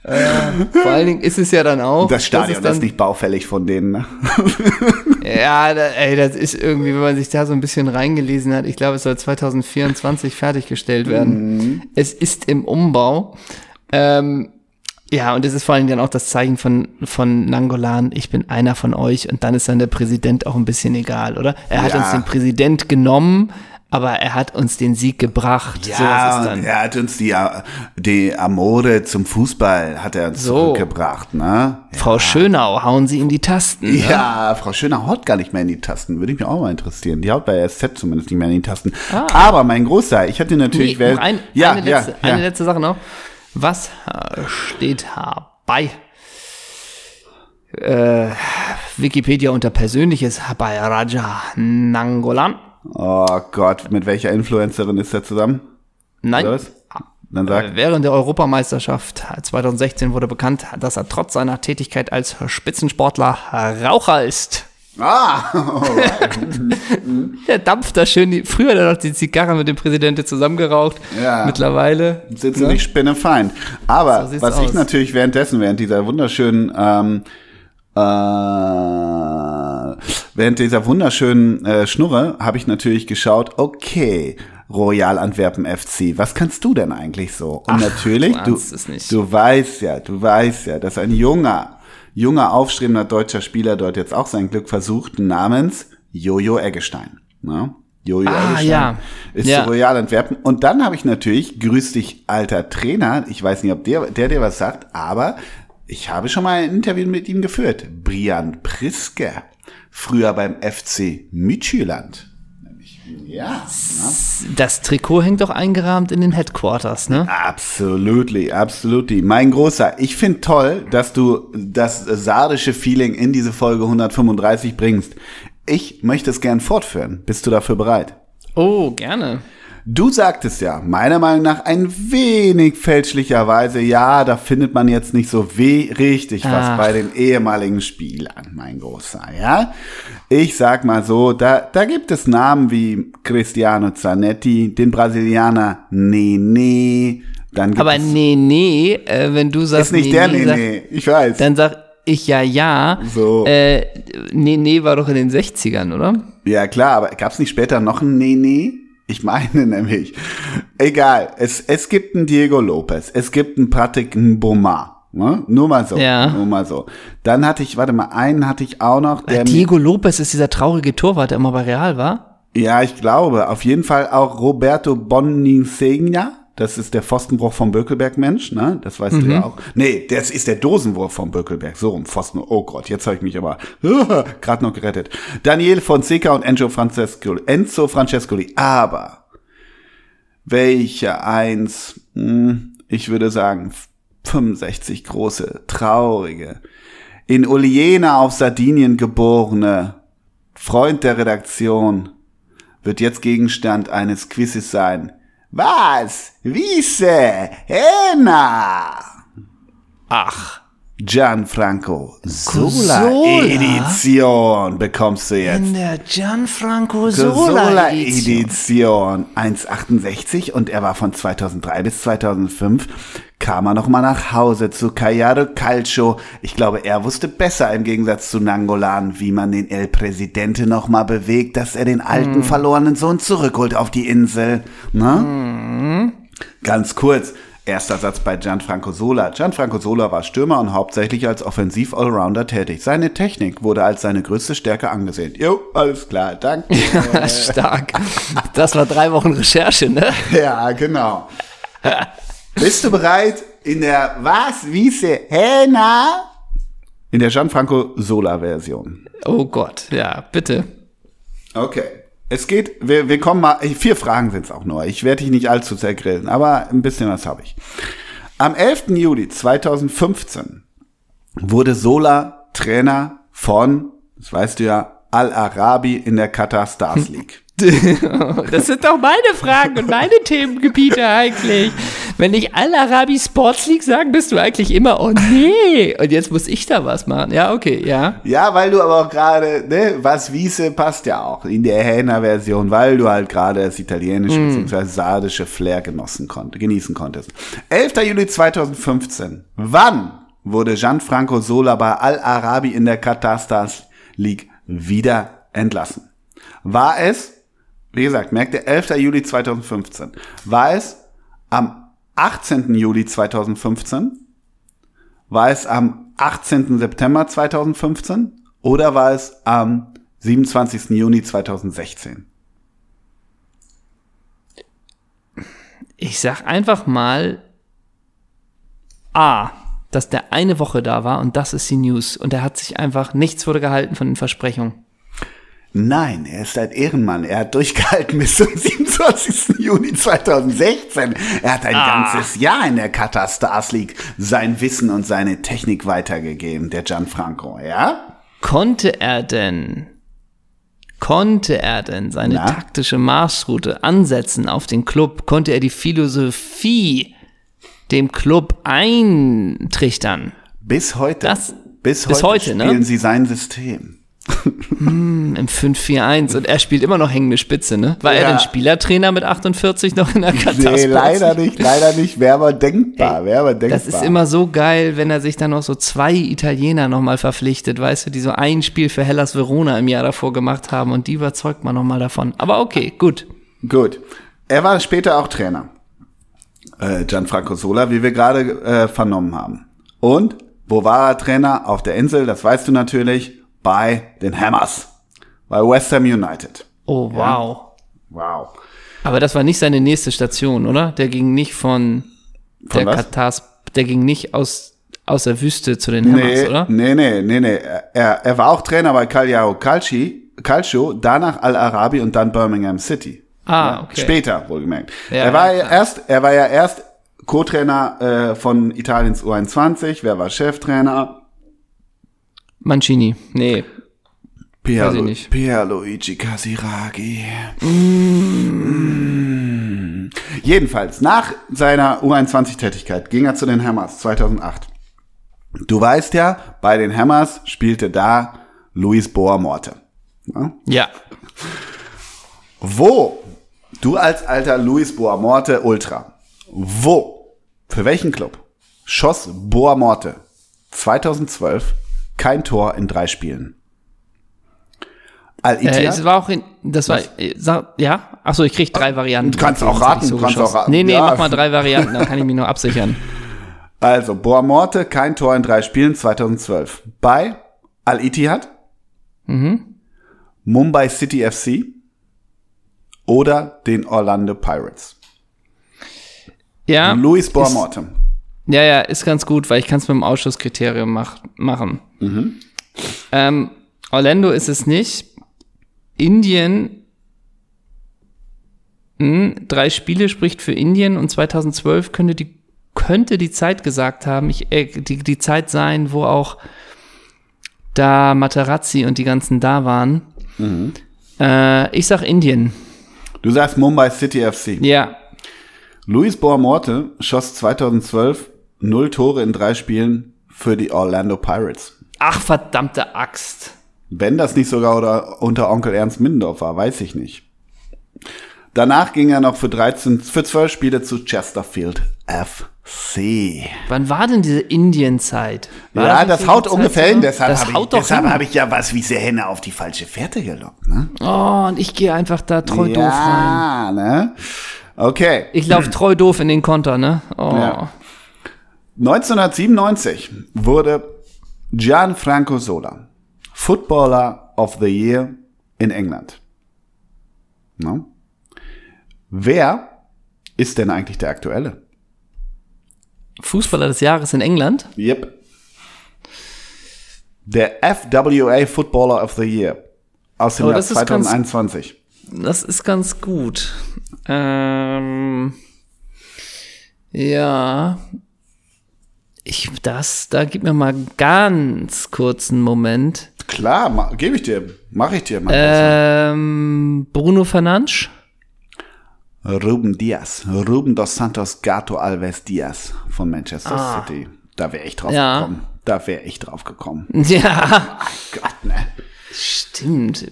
Äh, vor allen Dingen ist es ja dann auch. Das Stadion es ist dann, nicht baufällig von denen. Ne? Ja, da, ey, das ist irgendwie, wenn man sich da so ein bisschen reingelesen hat, ich glaube, es soll 2024 fertiggestellt werden. Mhm. Es ist im Umbau. Ähm, ja, und es ist vor allem dann auch das Zeichen von, von Nangolan, ich bin einer von euch und dann ist dann der Präsident auch ein bisschen egal, oder? Er hat Ja. uns den Präsident genommen, aber er hat uns den Sieg gebracht. so ist es Ja, dann. und er hat uns die, die Amore zum Fußball hat er uns So. zurückgebracht, ne? Frau Schönau, hauen Sie in die Tasten. ne? Ja, Frau Schöner haut gar nicht mehr in die Tasten. Würde ich mich auch mal interessieren. Die haut bei SZ zumindest nicht mehr in die Tasten. Aber mein Großteil, ich hatte natürlich Ah. Nee, ein, ja, eine, letzte, ja, eine ja. letzte Sache noch. Was äh, steht bei äh, Wikipedia unter Persönliches bei Raja Nangolan? Oh Gott, mit welcher Influencerin ist er zusammen? Nein. Was? Dann sag. Äh, Während der Europameisterschaft 2016 wurde bekannt, dass er trotz seiner Tätigkeit als Spitzensportler Raucher ist. Ah, Der dampft da schön. Die, früher hat er noch die Zigarre mit dem Präsidenten zusammengeraucht. Ja. Mittlerweile. sitzen ne? nicht spinnefeind. Aber So was ich aus. natürlich währenddessen, während dieser wunderschönen, ähm, äh, während dieser wunderschönen äh, Schnurre, habe ich natürlich geschaut, okay, Royal Antwerpen FC, was kannst du denn eigentlich so? Und natürlich, du du, ahnst es nicht. du weißt ja, du weißt ja, dass ein junger, junger, aufstrebender deutscher Spieler dort jetzt auch sein Glück versucht, namens Jojo Eggestein. Ne? Jojo Ah, Eggestein ja. ist Ja. zu Royal Antwerpen. Und dann habe ich natürlich, grüß dich, alter Trainer, ich weiß nicht, ob der, der dir was sagt, aber Ich habe schon mal ein Interview mit ihm geführt. Brian Priske, früher beim FC Midtjylland. Ja. Das Trikot hängt doch eingerahmt in den Headquarters, ne? Absolutely, absolutely. Mein Großer, ich finde toll, dass du das sardische Feeling in diese Folge 135 bringst. Ich möchte es gern fortführen. Bist du dafür bereit? Oh, gerne. Du sagtest ja, meiner Meinung nach ein wenig fälschlicherweise, ja, da findet man jetzt nicht so weh richtig was Ach. bei den ehemaligen Spielern, mein Großer, ja. Ich sag mal so, da, da gibt es Namen wie Cristiano Zanetti, den Brasilianer Nene, dann gibt Aber nee, äh, wenn du sagst, ist nicht nee, der nee, sag- Nene, ich weiß. dann sag ich ja, ja. So. Äh, nee, nee war doch in den 60ern, oder? Ja, klar, aber gab's nicht später noch einen Nene? Ich meine nämlich. Egal, es, es gibt einen Diego Lopez, es gibt einen Patrick Mboma. Ne? Nur mal so. Ja. Nur mal so. Dann hatte ich, warte mal, einen hatte ich auch noch, der. Diego Lopez ist dieser traurige Torwart, der immer bei Real war. Ja, ich glaube. Auf jeden Fall auch Roberto Bonnicegna. Das ist der Pfostenbruch vom Bökelberg-Mensch, ne? Das weißt du ja auch. Nee, das ist der Dosenwurf vom Bökelberg. So rum, Pfosten. Oh Gott, jetzt habe ich mich aber gerade noch gerettet. Daniel Fonseca und Enzo Francescoli. Enzo Francescoli. Aber welche eins? Hm, ich würde sagen 65 große, traurige, in Uliena auf Sardinien geborene, Freund der Redaktion, wird jetzt Gegenstand eines Quizzes sein. Was? Wiese? Hena? Ach. Gianfranco Sola Sola? Edition bekommst du jetzt. In der Gianfranco Sola Sola Edition. Edition 1,68 und er war von 2003 bis 2005 kam er noch mal nach Hause zu Callaro Calcio. Ich glaube, er wusste besser im Gegensatz zu Nangolan, wie man den El Presidente noch mal bewegt, dass er den alten Hm. verlorenen Sohn zurückholt auf die Insel. Ne? Ganz kurz. Erster Satz bei Gianfranco Sola. Gianfranco Sola war Stürmer und hauptsächlich als Offensiv-Allrounder tätig. Seine Technik wurde als seine größte Stärke angesehen. Jo, alles klar, danke. Stark. Das war drei Wochen Recherche, ne? Ja, genau. Bist du bereit in der Was, Wiese, Häna? In der Gianfranco Sola Version. Oh Gott, ja, bitte. Okay. Es geht, wir, wir kommen mal, vier Fragen sind es auch nur. Ich werde dich nicht allzu sehr grillen, aber ein bisschen was habe ich. Am 11. Juli 2015 wurde Sola Trainer von, das weißt du ja, Al-Arabi in der Qatar Stars League. Das sind doch meine Fragen und meine Themengebiete eigentlich. Wenn ich Al-Arabi Sports League sage, bist du eigentlich immer, oh nee. Und jetzt muss ich da was machen. Ja, okay, ja. Ja, weil du aber auch gerade, ne, was Wiese passt ja auch in der Hähner-Version, weil du halt gerade das italienische bzw. sardische Flair genossen konnte, genießen konntest. 11. Juli 2015. Wann wurde Gianfranco Sola bei Al-Arabi in der Qatar Stars League wieder entlassen? War es, wie gesagt, merkt ihr, 11. Juli 2015. War es am 18. Juli 2015? War es am 18. September 2015 oder war es am 27. Juni 2016? Ich sag einfach mal A, dass der eine Woche da war und das ist die News. Und er hat sich einfach, nichts wurde gehalten von den Versprechungen. Nein, er ist ein Ehrenmann. Er hat durchgehalten bis zum 27. Juni 2016. Er hat ein Ah. ganzes Jahr in der Qatar Stars League sein Wissen und seine Technik weitergegeben, der Gianfranco, ja? Konnte er denn, konnte er denn seine Na? taktische Marschroute ansetzen auf den Club? Konnte er die Philosophie dem Club eintrichtern? Bis heute. Das- bis, bis heute, heute, ne? spielen sie sein System. Im 5-4-1 und er spielt immer noch hängende Spitze, ne? War er Ja. denn Spielertrainer mit 48 noch in der Katar Nee, leider nicht, leider nicht. Wäre aber denkbar, wäre aber denkbar. Das ist immer so geil, wenn er sich dann noch so zwei Italiener nochmal verpflichtet, weißt du, die so ein Spiel für Hellas Verona im Jahr davor gemacht haben und die überzeugt man nochmal davon. Aber okay, gut. Gut. Er war später auch Trainer. Äh, Gianfranco Sola, wie wir gerade äh, vernommen haben. Und wo war er Trainer? Auf der Insel, das weißt du natürlich, bei den Hammers. Bei West Ham United. Oh, wow. Wow. Aber das war nicht seine nächste Station, oder? Der ging nicht von, Von der was? Katars, der ging nicht aus aus der Wüste zu den Hammers, Nee, oder? nee, nee, nee, nee. Er, er war auch Trainer bei Cagliari Calci, Calcio, danach Al-Arabi und dann Birmingham City. Ah, okay. Später, wohlgemerkt. Ja, er, war ja, ja erst, er war ja erst Co-Trainer äh, von Italiens U21. Wer war Cheftrainer? Mancini. Nee. Pier, Weiß ich nicht. Pierluigi Casiraghi. Mm. Jedenfalls, nach seiner U21-Tätigkeit ging er zu den Hammers 2008. Du weißt ja, bei den Hammers spielte da Luis Boamorte. Ja? Ja. Wo, du als alter Luis Boamorte Ultra, wo, für welchen Club schoss Boamorte 2012 kein Tor in drei Spielen? Äh, Al-Ittihad? es war auch in, das war, äh, sag, ja? Achso, ich krieg drei Varianten. Du kannst auch raten, du kannst geschossen. auch raten. Nee, nee, Ja. mach mal drei Varianten, dann kann ich mich nur absichern. Also, Boamorte, kein Tor in drei Spielen 2012. Bei Al-Ittihad, Mumbai City FC oder den Orlando Pirates. Ja. Luis Boamorte. Ja, ja, ist ganz gut, weil ich kann es mit dem Ausschusskriterium mach, machen. Mhm. Ähm, Orlando ist es nicht. Indien, hm, drei Spiele spricht für Indien und 2012 könnte die, könnte die Zeit gesagt haben, ich, äh, die, die Zeit sein, wo auch da Materazzi und die ganzen da waren. Mhm. Äh, ich sag Indien. Du sagst Mumbai City FC. Ja. Luis Boamorte schoss 2012 null Tore in drei Spielen für die Orlando Pirates. Ach, verdammte Axt. Wenn das nicht sogar oder unter Onkel Ernst Middendorf war, weiß ich nicht. Danach ging er noch für 13, für 12 Spiele zu Chesterfield FC. Wann war denn diese Indienzeit? Ja, das für haut ungefähr hin. Deshalb das habe ich, deshalb hab ich ja was wie Henne auf die falsche Fährte gelockt. Ne? Oh, und ich gehe einfach da treu doof rein. ja, ne? Okay. Ich laufe treu doof in den Konter, ne? Oh. Ja. 1997 wurde Gianfranco Sola Footballer of the Year in England. No? Wer ist denn eigentlich der aktuelle? Fußballer des Jahres in England? Yep. Der FWA Footballer of the Year aus dem Oh, Jahr das ist ganz- 2021. Das ist ganz gut. Ähm, ja. Ich, das, da gib mir mal ganz kurzen Moment. Klar, gebe ich dir, mache ich dir. Mein Ähm, Bruno Fernandes? Ruben Diaz, Ruben dos Santos Gato Alves Diaz von Manchester Ah. City. Da wäre ich drauf Ja. gekommen. Da wäre ich drauf gekommen. Ja, Gott, ne? stimmt.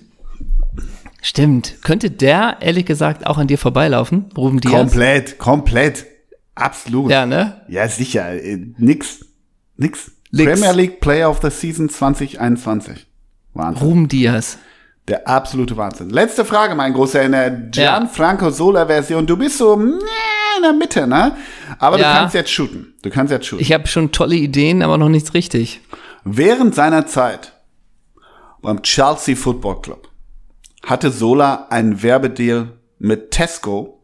Stimmt. Könnte der, ehrlich gesagt, auch an dir vorbeilaufen, Ruben Diaz? Komplett, komplett. Absolut. Ja, ne? Ja, sicher. äh, Nix. Nix. Nix. Premier League Player of the Season 2021. Wahnsinn. Ruben Diaz. Der absolute Wahnsinn. Letzte Frage, mein Großer, in der Gianfranco Sola Version. Du bist so meh, in der Mitte, ne? Aber Ja. du kannst jetzt shooten. Du kannst jetzt shooten. Ich habe schon tolle Ideen, aber noch nichts richtig. Während seiner Zeit beim Chelsea Football Club hatte Sola einen Werbedeal mit Tesco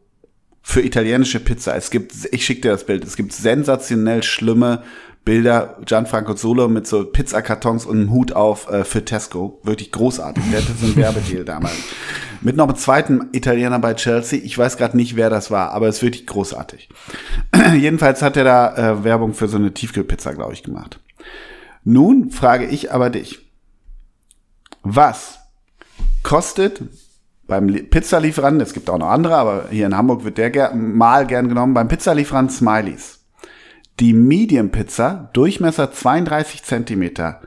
für italienische Pizza. Es gibt, ich schicke dir das Bild, es gibt sensationell schlimme Bilder, Gianfranco Sola mit so Pizzakartons und einem Hut auf äh, für Tesco. Wirklich großartig. Der hatte so einen Werbedeal damals. Mit noch einem zweiten Italiener bei Chelsea. Ich weiß gerade nicht, wer das war, aber es ist wirklich großartig. Jedenfalls hat er da äh, Werbung für so eine Tiefkühlpizza, glaube ich, gemacht. Nun frage ich aber dich, was kostet beim Li- Pizzalieferanten, es gibt auch noch andere, aber hier in Hamburg wird der ger mal gern genommen, beim Pizzalieferanten Smileys. Die Medium Pizza, Durchmesser 32 Zentimeter,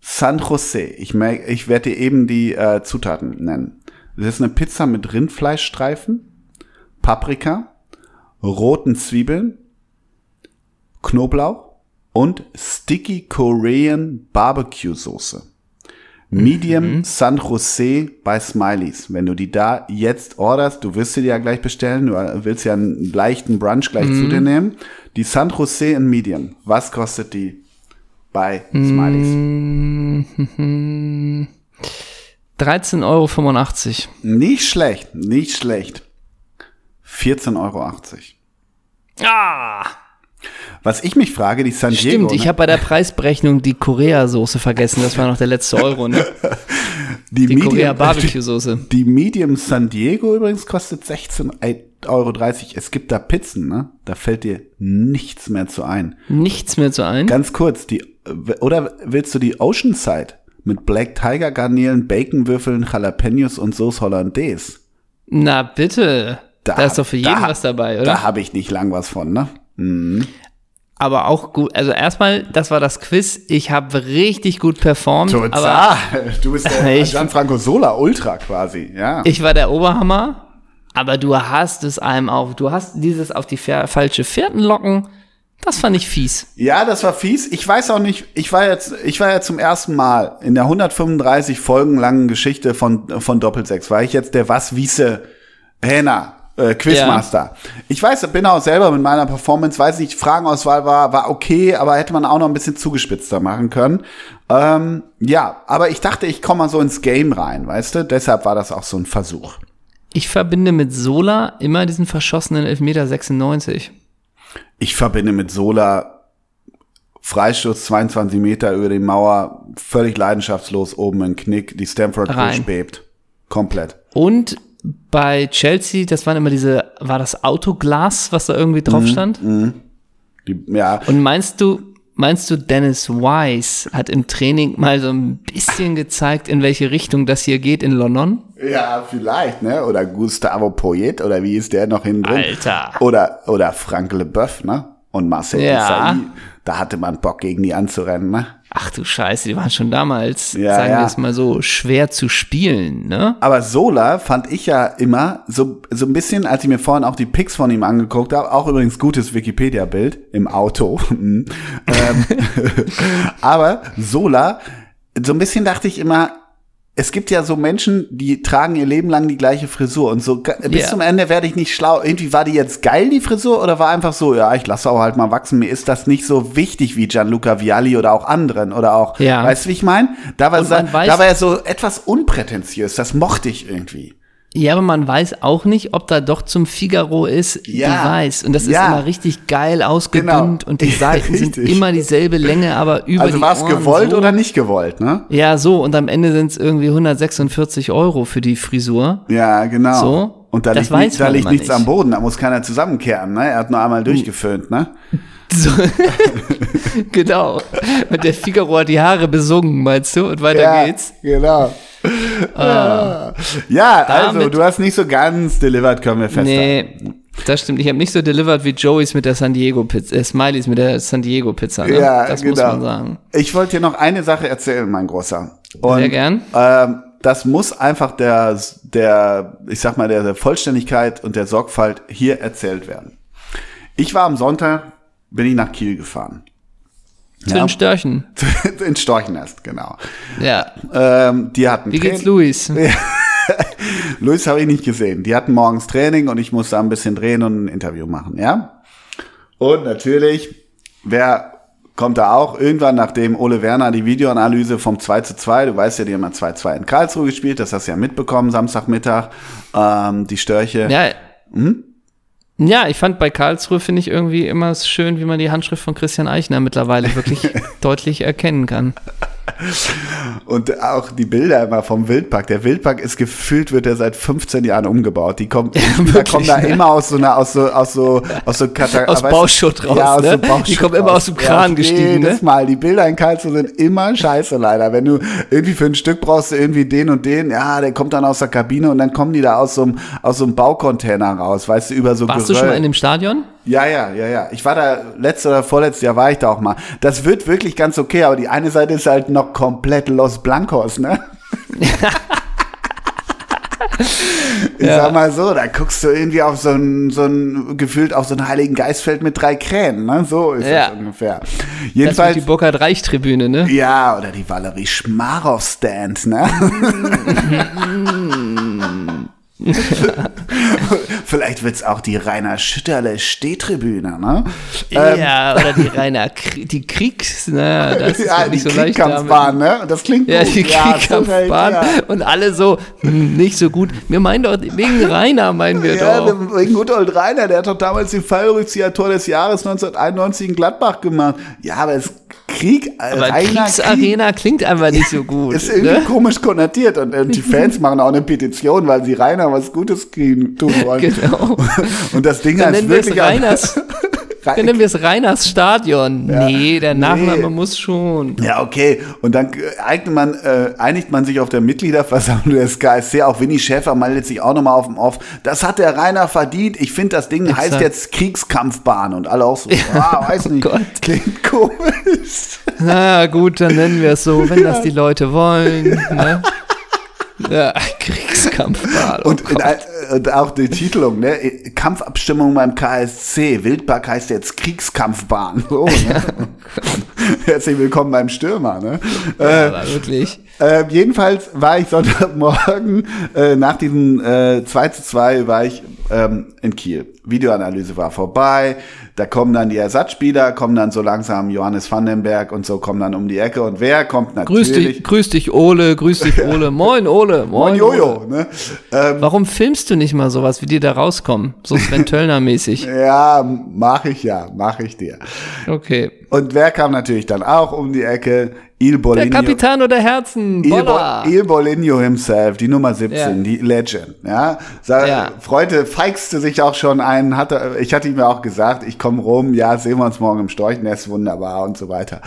San Jose. Ich, ich werde dir eben die äh, Zutaten nennen. Das ist eine Pizza mit Rindfleischstreifen, Paprika, roten Zwiebeln, Knoblauch und Sticky Korean Barbecue Soße. Medium San Jose bei Smileys. Wenn du die da jetzt orderst, du wirst sie dir ja gleich bestellen, du willst ja einen leichten Brunch gleich zu dir nehmen. Die San Jose in Medium. Was kostet die bei Smileys? 13,85 Euro. Nicht schlecht, nicht schlecht. 14,80 Euro. Ah! Was ich mich frage, die San Diego. Stimmt, ich ne? habe bei der Preisberechnung die Korea-Soße vergessen. Das war noch der letzte Euro, ne? die, Die Korea-Barbecue-Soße. die Medium San Diego übrigens kostet 16,30 Euro. Es gibt da Pizzen, ne? Da fällt dir nichts mehr zu ein. Nichts mehr zu ein. Ganz kurz, die, oder willst du die Oceanside mit Black Tiger Garnelen, Baconwürfeln, Jalapenos und Sauce Hollandaise? Na bitte. Da, ist doch für jeden da- was dabei, oder? Da habe ich nicht lang was von, ne? Aber auch gut. Also erstmal, das war das Quiz. Ich habe richtig gut performt. Aber Total. Du bist der Ich- Gianfranco Sola Ultra quasi, ja. ich war der Oberhammer. Aber du hast es einem auch. Du hast dieses auf die fa- falsche Fährten locken. Das fand ich fies. Ja, das war fies. Ich weiß auch nicht, ich war jetzt, ich war ja zum ersten Mal in der 135 Folgen langen Geschichte von, von Doppelsechs, war ich jetzt der Was Wiese Hähner. Äh, Quizmaster. Ich weiß, bin auch selber mit meiner Performance, weiß nicht, Fragenauswahl war, war okay, aber hätte man auch noch ein bisschen zugespitzter machen können. Ähm, ja, aber ich dachte, ich komme mal so ins Game rein, weißt du? Deshalb war das auch so ein Versuch. Ich verbinde mit Sola immer diesen verschossenen Elfmeter 96. Ich verbinde mit Sola Freistoß 22 Meter über die Mauer, völlig leidenschaftslos oben im Knick, die Stamford Bridge bebt. Komplett. Und bei Chelsea, das waren immer diese, war das Autoglas, was da irgendwie drauf stand? Die, ja, Und meinst du, meinst du, Dennis Wise hat im Training mal so ein bisschen gezeigt, in welche Richtung das hier geht in London? ja, vielleicht, ne? Oder Gustavo Poyet, oder wie ist der noch hinten drin? Alter. Oder, oder Frank Leboeuf, ne? Und Marcel Ja. Da hatte man Bock, gegen die anzurennen, ne? Ach du Scheiße, die waren schon damals, Ja, sagen ja. wir es mal so, schwer zu spielen, ne? Aber Sola fand ich ja immer so, so ein bisschen, als ich mir vorhin auch die Pics von ihm angeguckt habe, auch übrigens gutes Wikipedia-Bild im Auto. Ähm, aber Sola, so ein bisschen dachte ich immer, es gibt ja so Menschen, die tragen ihr Leben lang die gleiche Frisur und so bis Ja. zum Ende werde ich nicht schlau. Irgendwie war die jetzt geil, die Frisur, oder war einfach so, ja, ich lasse auch halt mal wachsen. Mir ist das nicht so wichtig wie Gianluca Vialli oder auch anderen oder auch, Ja. weißt du, wie ich meine? Da war, weiß- da war er so etwas unprätentiös. Das mochte ich irgendwie. Ja, aber man weiß auch nicht, ob da doch zum Figaro ist, Ja. du weißt. Und das Ja. ist immer richtig geil ausgedünnt Genau. und die Ja, Seiten sind richtig. immer dieselbe Länge, aber über Also die war es gewollt so. oder nicht gewollt, ne? Ja, so. Und am Ende sind es irgendwie 146 Euro für die Frisur. Ja, genau. So? Und da Das liegt, weiß nicht, da liegt nichts nicht. am Boden, da muss keiner zusammenkehren, ne? Er hat nur einmal durchgeföhnt, ne? So. genau. Und der Figaro hat die Haare besungen, meinst du? Und weiter ja, geht's. genau. Ja, ja also du hast nicht so ganz delivered, können wir festhalten. Nee, das stimmt. Ich habe nicht so delivered wie Joey's mit der San Diego Pizza, äh, Smileys mit der San Diego Pizza. Ne? Ja, das genau. muss man sagen. Ich wollte dir noch eine Sache erzählen, mein Großer. Und, Sehr gern. Ähm, das muss einfach der, der, ich sag mal, der, der Vollständigkeit und der Sorgfalt hier erzählt werden. Ich war am Sonntag, bin ich nach Kiel gefahren. Zu den Störchen. In Storchnest, genau. Ja. Ähm, die hatten Wie geht's. Luis? Luis habe ich nicht gesehen. Die hatten morgens Training und ich musste ein bisschen drehen und ein Interview machen, ja? Und natürlich, wer kommt da auch irgendwann, nachdem Ole Werner die Videoanalyse vom 2 zu 2, du weißt ja, die haben ja 2-2 in Karlsruhe gespielt, das hast du ja mitbekommen, Samstagmittag, ähm, die Störche. Ja. Hm? Ja, ich fand bei Karlsruhe finde ich irgendwie immer schön, wie man die Handschrift von Christian Eichner mittlerweile wirklich deutlich erkennen kann. Und auch die Bilder immer vom Wildpark. Der Wildpark ist gefühlt, wird er seit 15 Jahren umgebaut. Die kommen, da kommen da ne? immer aus so einer, aus so, aus so, aus so Kata Aus du- Bauschutt raus, Ja, aus ne? so Bauschutt Die kommen immer raus. aus dem Kran ja, gestiegen, Jedes ne? Mal. Die Bilder in Karlsruhe sind immer scheiße leider. Wenn du irgendwie für ein Stück brauchst du irgendwie den und den, ja, der kommt dann aus der Kabine und dann kommen die da aus so einem, aus so einem Baucontainer raus, weißt du, über so Warst du Geröll. schon mal in dem Stadion? Ja, ja, ja, ja. Ich war da letztes oder vorletztes Jahr war ich da auch mal. Das wird wirklich ganz okay, aber die eine Seite ist halt noch komplett Los Blancos, ne? Ich Ja. sag mal so, da guckst du irgendwie auf so ein, so ein, gefühlt auf so ein Heiligen Geistfeld mit drei Kränen, ne? So ist Ja. das ungefähr. Das Jedenfalls, die Burkhard Reich Tribüne, ne? ja, oder die Valerie Schmarov Stand, ne? Vielleicht wird's auch die Rainer Schütterle Stehtribüne, ne? Ja, oder die Rainer, Krie- die Kriegs, ne, das ist ja, ja die nicht so Kriegskampfbahn, ne? Das klingt Ja, gut. die recht, Kriegskampfbahn ja. und alle so, hm, nicht so gut. Wir meinen doch, wegen Rainer meinen wir Ja, doch. wegen Good Old Rainer, der hat doch damals den Fallrückzieher-Tor des Jahres 1991 in Gladbach gemacht. Ja, aber es Krieg, Aber Rainer Krieg Kriegsarena klingt einfach nicht so gut. ist irgendwie ne? komisch konnotiert und, und die Fans machen auch eine Petition, weil sie Rainer was Gutes kriegen, tun wollen. Genau. Und das Ding Dann heißt wirklich Reiners, dann nennen wir es Reiners Stadion. Nee, der Nachname muss schon. Ja, okay. Und dann äh, man, äh, einigt man sich auf der Mitgliederversammlung des KSC. Auch Winnie Schäfer meldet sich auch nochmal auf dem Off. Das hat der Rainer verdient. Ich finde, das Ding heißt Exakt. jetzt Kriegskampfbahn. Und alle auch so, ah, weiß nicht, Gott. klingt komisch. Na gut, dann nennen wir es so, wenn das die Leute wollen. Ne? Ja, Kriegskampfbahn. Oh Und, in, und auch die Titelung, ne? Kampfabstimmung beim KSC. Wildpark heißt jetzt Kriegskampfbahn. So, ne? Herzlich willkommen beim Stürmer, ne? Äh, Aber wirklich. Äh, jedenfalls war ich Sonntagmorgen äh, nach diesem äh, 2 zu 2 war ich ähm, in Kiel. Videoanalyse war vorbei. Da kommen dann die Ersatzspieler, kommen dann so langsam Johannes Vandenberg und so kommen dann um die Ecke. Und wer kommt Grüß natürlich? dich, grüß dich, Ole, grüß dich, Ole. Moin, Ole. Moin, Moin Jojo. Ne? Ähm, Warum filmst du nicht mal sowas, wie die da rauskommen? So Sven Töllner-mäßig. ja, mach ich ja, mach ich dir. Okay. Und wer kam natürlich dann auch um die Ecke? Il Der Bolinho. Capitano der Herzen, Il. Bo Il Bolinho himself, die Nummer 17, Ja. die Legend. Ja, Sa Ja. Freute feixte sich auch schon ein, hatte, ich hatte ihm ja auch gesagt, ich komme rum, ja, sehen wir uns morgen im Storchnest, wunderbar und so weiter.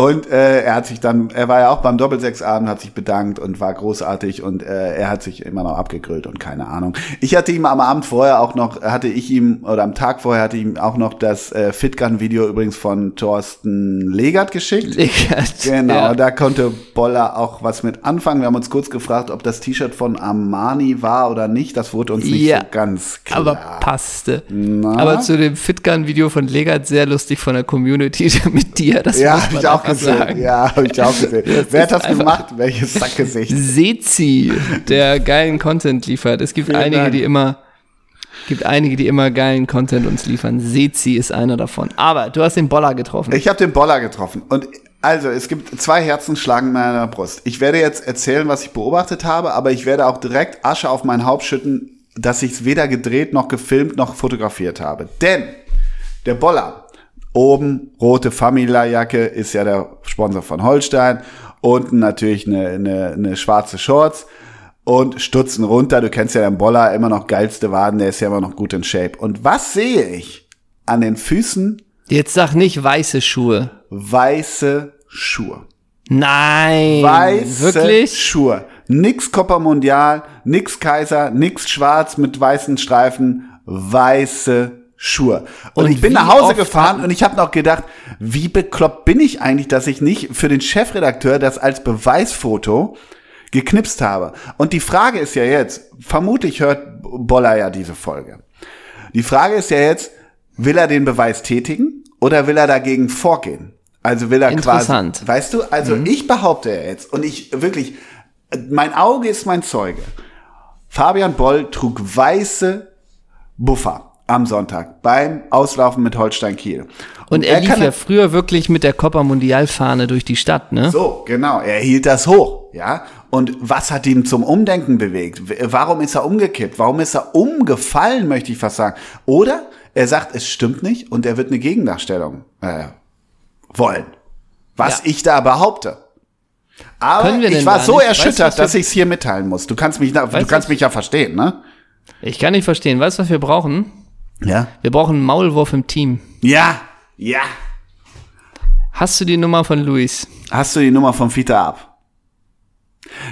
Und äh, er hat sich dann, er war ja auch beim Doppelsechsabend, hat sich bedankt und war großartig und äh, er hat sich immer noch abgegrillt und keine Ahnung. Ich hatte ihm am Abend vorher auch noch, hatte ich ihm, oder am Tag vorher hatte ich ihm auch noch das äh, Fitgun-Video übrigens von Thorsten Legert geschickt. Legert. Genau, Ja. da konnte Boller auch was mit anfangen. Wir haben uns kurz gefragt, ob das T-Shirt von Armani war oder nicht. Das wurde uns nicht Ja, so ganz klar. Aber passte. Aber zu dem Fitgun-Video von Legert sehr lustig von der Community mit dir. Das ja, ich auch sagen. Ja, habe ich auch gesehen. Das Wer hat das gemacht? Welches Sackgesicht? Sezi, der geilen Content liefert. Es gibt Vielen einige, Dank. die immer gibt einige, die immer geilen Content uns liefern. Sezi ist einer davon. Aber du hast den Boller getroffen. Ich habe den Boller getroffen. Und also, es gibt zwei Herzen schlagen in meiner Brust. Ich werde jetzt erzählen, was ich beobachtet habe, aber ich werde auch direkt Asche auf mein Haupt schütten, dass ich es weder gedreht noch gefilmt noch fotografiert habe. Denn der Boller, oben rote Famila-Jacke, ist ja der Sponsor von Holstein. Unten natürlich eine, eine, eine schwarze Shorts und Stutzen runter. Du kennst ja den Boller, immer noch geilste Waden, der ist ja immer noch gut in Shape. Und was sehe ich? An den Füßen Jetzt sag nicht weiße Schuhe. weiße Schuhe. Nein. Weiße Wirklich? Schuhe. Nix Copa Mundial, nix Kaiser, nix schwarz mit weißen Streifen, weiße Schuhe. Und, Und ich bin nach Hause gefahren und ich habe noch gedacht, wie bekloppt bin ich eigentlich, dass ich nicht für den Chefredakteur das als Beweisfoto geknipst habe. Und die Frage ist ja jetzt, vermutlich hört Boller ja diese Folge. Die Frage ist ja jetzt, will er den Beweis tätigen oder will er dagegen vorgehen? Also will er Interessant. quasi, weißt du, also ich behaupte ja jetzt und ich wirklich, mein Auge ist mein Zeuge. Fabian Boll trug weiße Buffer am Sonntag beim Auslaufen mit Holstein Kiel. Und er, lief kann ja früher wirklich mit der Copa Mundial-Fahne durch die Stadt, ne? so, genau. Er hielt das hoch, ja. Und was hat ihn zum Umdenken bewegt? Warum ist er umgekippt? Warum ist er umgefallen, möchte ich fast sagen? Oder er sagt, es stimmt nicht und er wird eine Gegendarstellung äh, wollen. Was Ja. ich da behaupte. Aber ich war so nicht? Weißt erschüttert, wir- dass ich es hier mitteilen muss. Du kannst mich, da, du Weißt du, kannst was- mich ja verstehen, ne? Ich kann nicht verstehen. Weißt du, was wir brauchen? Ja. Wir brauchen einen Maulwurf im Team. Ja, ja. Hast du die Nummer von Luis? Hast du die Nummer von Fita ab?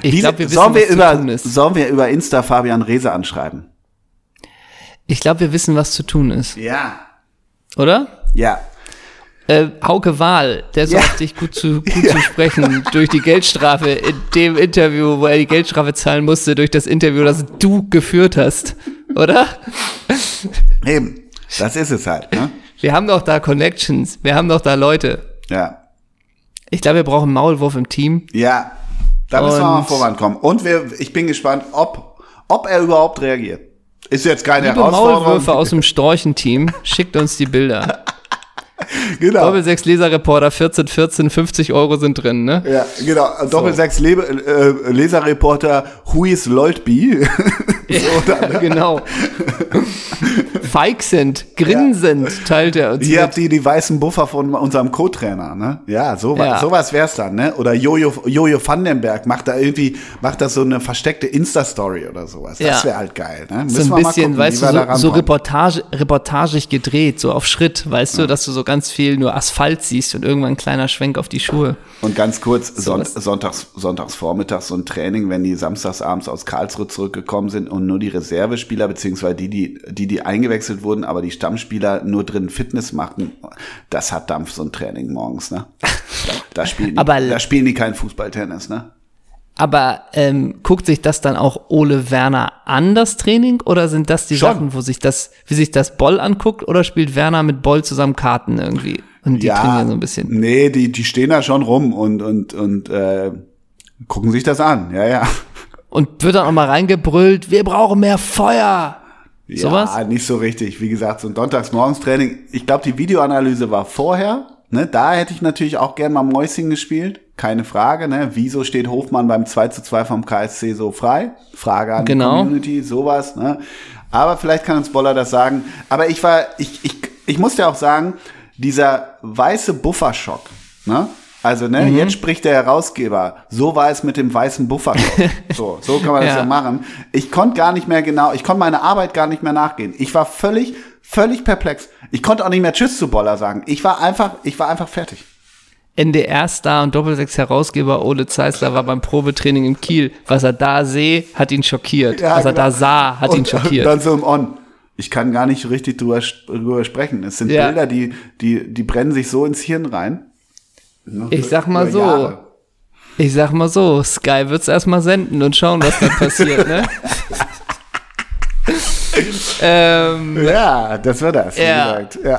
Ich glaube, wir wissen, sollen, wir was über, zu tun ist. sollen wir über Insta Fabian Rehse anschreiben? Ich glaube, wir wissen, was zu tun ist. Ja. Oder? Ja. Äh, Hauke Wahl, der Ja. sagt dich gut, zu, gut zu sprechen durch die Geldstrafe in dem Interview, wo er die Geldstrafe zahlen musste, durch das Interview, das du geführt hast. Oder? Eben. Das ist es halt, ne? Wir haben doch da Connections, wir haben doch da Leute. Ja. Ich glaube, wir brauchen einen Maulwurf im Team. Ja. Da müssen wir Und- mal vorankommen. Und wir, ich bin gespannt, ob ob er überhaupt reagiert. Ist jetzt keine Liebe Herausforderung. Maulwürfe aus dem Storchenteam, schickt uns die Bilder. genau. Doppel 6 Leserreporter 14, 14, 50 Euro sind drin, ne? Ja, genau. Doppel 6 Le äh, Leserreporter Huis Loltby. so, dann, genau. Feixend, grinsend teilt er uns Hier mit. habt ihr die weißen Buffer von unserem Co-Trainer, ne? Ja, so, Ja. sowas wär's dann, ne? Oder Jojo, Jojo Vandenberg macht da irgendwie, macht da so eine versteckte Insta-Story oder sowas. Das Ja. wäre halt geil, ne? so Müssen ein wir mal bisschen, gucken, weißt du, so, so. Reportage, reportagig gedreht, so auf Schritt, weißt du, dass du so ganz viel nur Asphalt siehst und irgendwann ein kleiner Schwenk auf die Schuhe. Und ganz kurz, Son was. sonntags, sonntags vormittags so ein Training, wenn die samstags abends aus Karlsruhe zurückgekommen sind und nur die Reservespieler, beziehungsweise die, die, die, die eingewechselt wurden, aber die Stammspieler nur drin Fitness machten, das hat Dampf, so ein Training morgens, ne? Da, da, spielen, die, Aber- da spielen die kein Fußballtennis, ne? Aber ähm, guckt sich das dann auch Ole Werner an, das Training? Oder sind das die Schon. Sachen, wo sich das, wie sich das Boll anguckt? Oder spielt Werner mit Boll zusammen Karten irgendwie? Und die trainieren so ein bisschen. Nee, die, die stehen da schon rum und, und, und äh, gucken sich das an, ja, ja. Und wird dann auch mal reingebrüllt, wir brauchen mehr Feuer. Sowas? Ja, nicht so richtig. Wie gesagt, so ein Sonntagsmorgenstraining. Ich glaube, die Videoanalyse war vorher. Ne, da hätte ich natürlich auch gern mal Mäuschen gespielt. Keine Frage. Ne? Wieso steht Hofmann beim 2 zu 2 vom KSC so frei? Frage an Genau. die Community, sowas. Ne? Aber vielleicht kann uns Boller das sagen. Aber ich war, ich, ich, ich muss ja auch sagen, dieser weiße Bufferschock, ne? Also, ne, Mhm. jetzt spricht der Herausgeber. So war es mit dem weißen Bufferschock. so, so kann man das Ja. ja machen. Ich konnte gar nicht mehr genau, ich konnte meine Arbeit gar nicht mehr nachgehen. Ich war völlig, völlig perplex. Ich konnte auch nicht mehr Tschüss zu Boller sagen. Ich war einfach, ich war einfach fertig. NDR-Star und Doppelsechs-Herausgeber Ole Zeisler war beim Probetraining in Kiel. Was er da sehe, hat ihn schockiert. Ja, Was er genau. da sah, hat ihn Und schockiert. Dann so im On. Ich kann gar nicht richtig drüber, drüber sprechen. Es sind Ja. Bilder, die, die, die brennen sich so ins Hirn rein. Ich sag mal so, Jahre. Ich sag mal so, Sky wird's erstmal senden und schauen, was da passiert, ne? ähm, Ja, das war das, wie Ja. gesagt. Ja.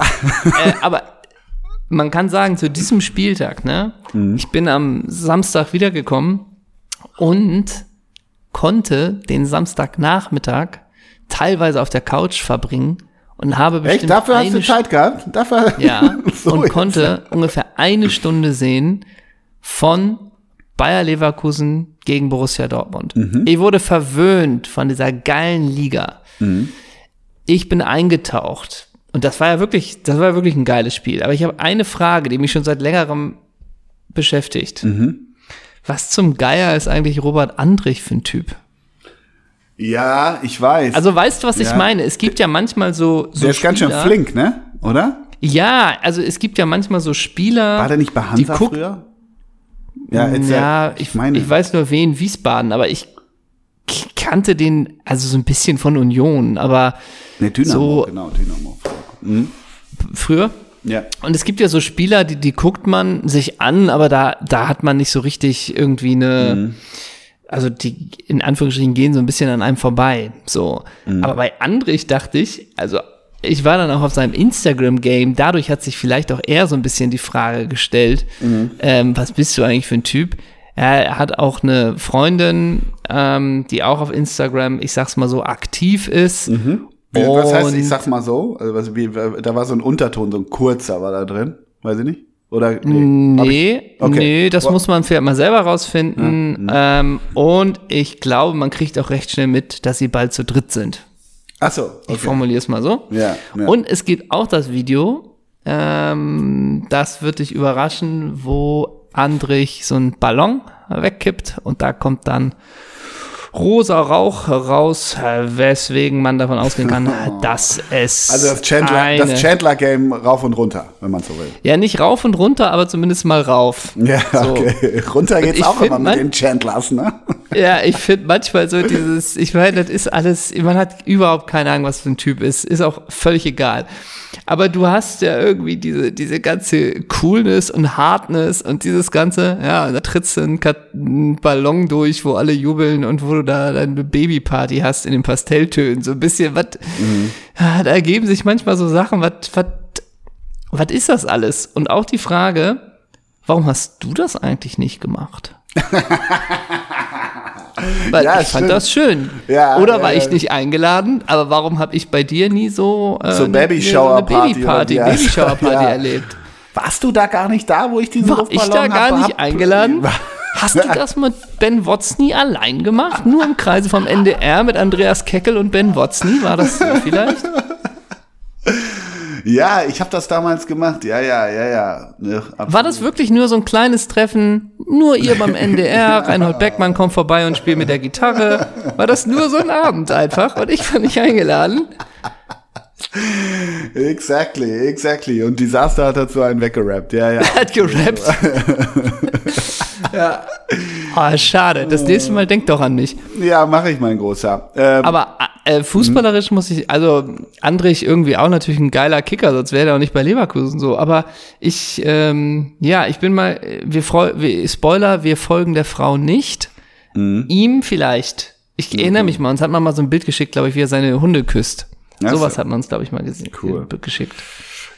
äh, aber man kann sagen, zu diesem Spieltag, ne? Ich bin am Samstag wiedergekommen und konnte den Samstagnachmittag teilweise auf der Couch verbringen und habe bestimmt Echt? Dafür hast du Zeit gehabt? Dafür? Ja, So und jetzt. konnte ungefähr eine Stunde sehen von Bayer Leverkusen gegen Borussia Dortmund. Mhm. Ich wurde verwöhnt von dieser geilen Liga. Mhm. Ich bin eingetaucht. Und das war ja wirklich, das war wirklich ein geiles Spiel. Aber ich habe eine Frage, die mich schon seit längerem beschäftigt. Mhm. Was zum Geier ist eigentlich Robert Andrich für ein Typ? Ja, ich weiß. Also weißt du, was ich Ja. meine? Es gibt ja manchmal so, so der ist ganz schön Spieler- flink, ne? Oder? Ja, also es gibt ja manchmal so Spieler. War der nicht bei die Hansa früher? Ja. Ja, ich, ich weiß nur wen, Wiesbaden, aber ich kannte den, also so ein bisschen von Union, aber Ne, Dynamo, so- genau, Dynamo. Mhm. früher. Ja. Und es gibt ja so Spieler, die, die guckt man sich an, aber da, da hat man nicht so richtig irgendwie eine, Mhm. Also die in Anführungsstrichen gehen so ein bisschen an einem vorbei. So. Mhm. Aber bei Andrich dachte ich, also ich war dann auch auf seinem Instagram-Game, dadurch hat sich vielleicht auch eher so ein bisschen die Frage gestellt, Mhm. ähm, was bist du eigentlich für ein Typ? Er hat auch eine Freundin, ähm, die auch auf Instagram, ich sag's mal so, aktiv ist. Mhm. Was heißt, ich Und- sag mal so, also was, wie, da war so ein Unterton, so ein kurzer war da drin, weiß ich nicht? Oder nee, Nee, ich- okay. nee, das Boah. muss man vielleicht mal selber rausfinden. Ähm, und ich glaube, man kriegt auch recht schnell mit, dass sie bald zu dritt sind. Ach so, Ich okay. formuliere es mal so. Ja, ja. Und es gibt auch das Video, ähm, das wird dich überraschen, wo Andrich so einen Ballon wegkippt und da kommt dann rosa Rauch heraus, äh, weswegen man davon ausgehen kann, dass es also das Chandler, eine, das Chandler Game rauf und runter, wenn man so will. ja nicht rauf und runter, aber zumindest mal rauf. Ja, So. okay. Runter geht's auch immer mit den Chandlers, ne? Ja, ich finde manchmal so dieses, ich meine, das ist alles, man hat überhaupt keine Ahnung, was für ein Typ ist, ist auch völlig egal. Aber du hast ja irgendwie diese, diese ganze Coolness und Hardness und dieses ganze, ja, da trittst du einen, Kat- einen Ballon durch, wo alle jubeln und wo du da deine Babyparty hast in den Pastelltönen, so ein bisschen, was, ja, da ergeben sich manchmal so Sachen, was, was, was ist das alles? Und auch die Frage, warum hast du das eigentlich nicht gemacht? Weil Ja, ich fand stimmt. das schön. Ja, oder ja, war ich nicht eingeladen? Aber warum habe ich bei dir nie so äh, So eine- Babyshower-Party eine Babyparty, oder wie heißt- Babyshower-Party Ja. erlebt? Warst du da gar nicht da, wo ich diesen War ich Luftballon da gar hab- nicht hab- eingeladen? Hast du das mit Ben Wotzny allein gemacht? Nur im Kreise vom NDR mit Andreas Keckel und Ben Wotzny? War das so vielleicht? Ja, ich habe das damals gemacht. Ja, ja, ja, ja. Ne, War das wirklich nur so ein kleines Treffen? Nur ihr beim NDR, Reinhold Beckmann kommt vorbei und spielt mit der Gitarre. War das nur so ein Abend einfach und ich war nicht eingeladen? Exactly, exactly. Und Disaster hat dazu einen weggerappt. Ja, ja. Hat gerappt. ja. Ah, schade. Das nächste Mal denkt doch an mich. Ja, mache ich, mein Großer. Ähm, Aber äh, fußballerisch muss ich, also Andrich irgendwie auch natürlich ein geiler Kicker, sonst wäre er auch nicht bei Leverkusen so. Aber ich, ähm, ja, ich bin mal, wir, freu, wir Spoiler, wir folgen der Frau nicht. Mhm. Ihm vielleicht. Ich erinnere mich mal, uns hat man mal so ein Bild geschickt, glaube ich, wie er seine Hunde küsst. Sowas so. hat man uns, glaube ich, mal gesehen, Cool. ge- geschickt.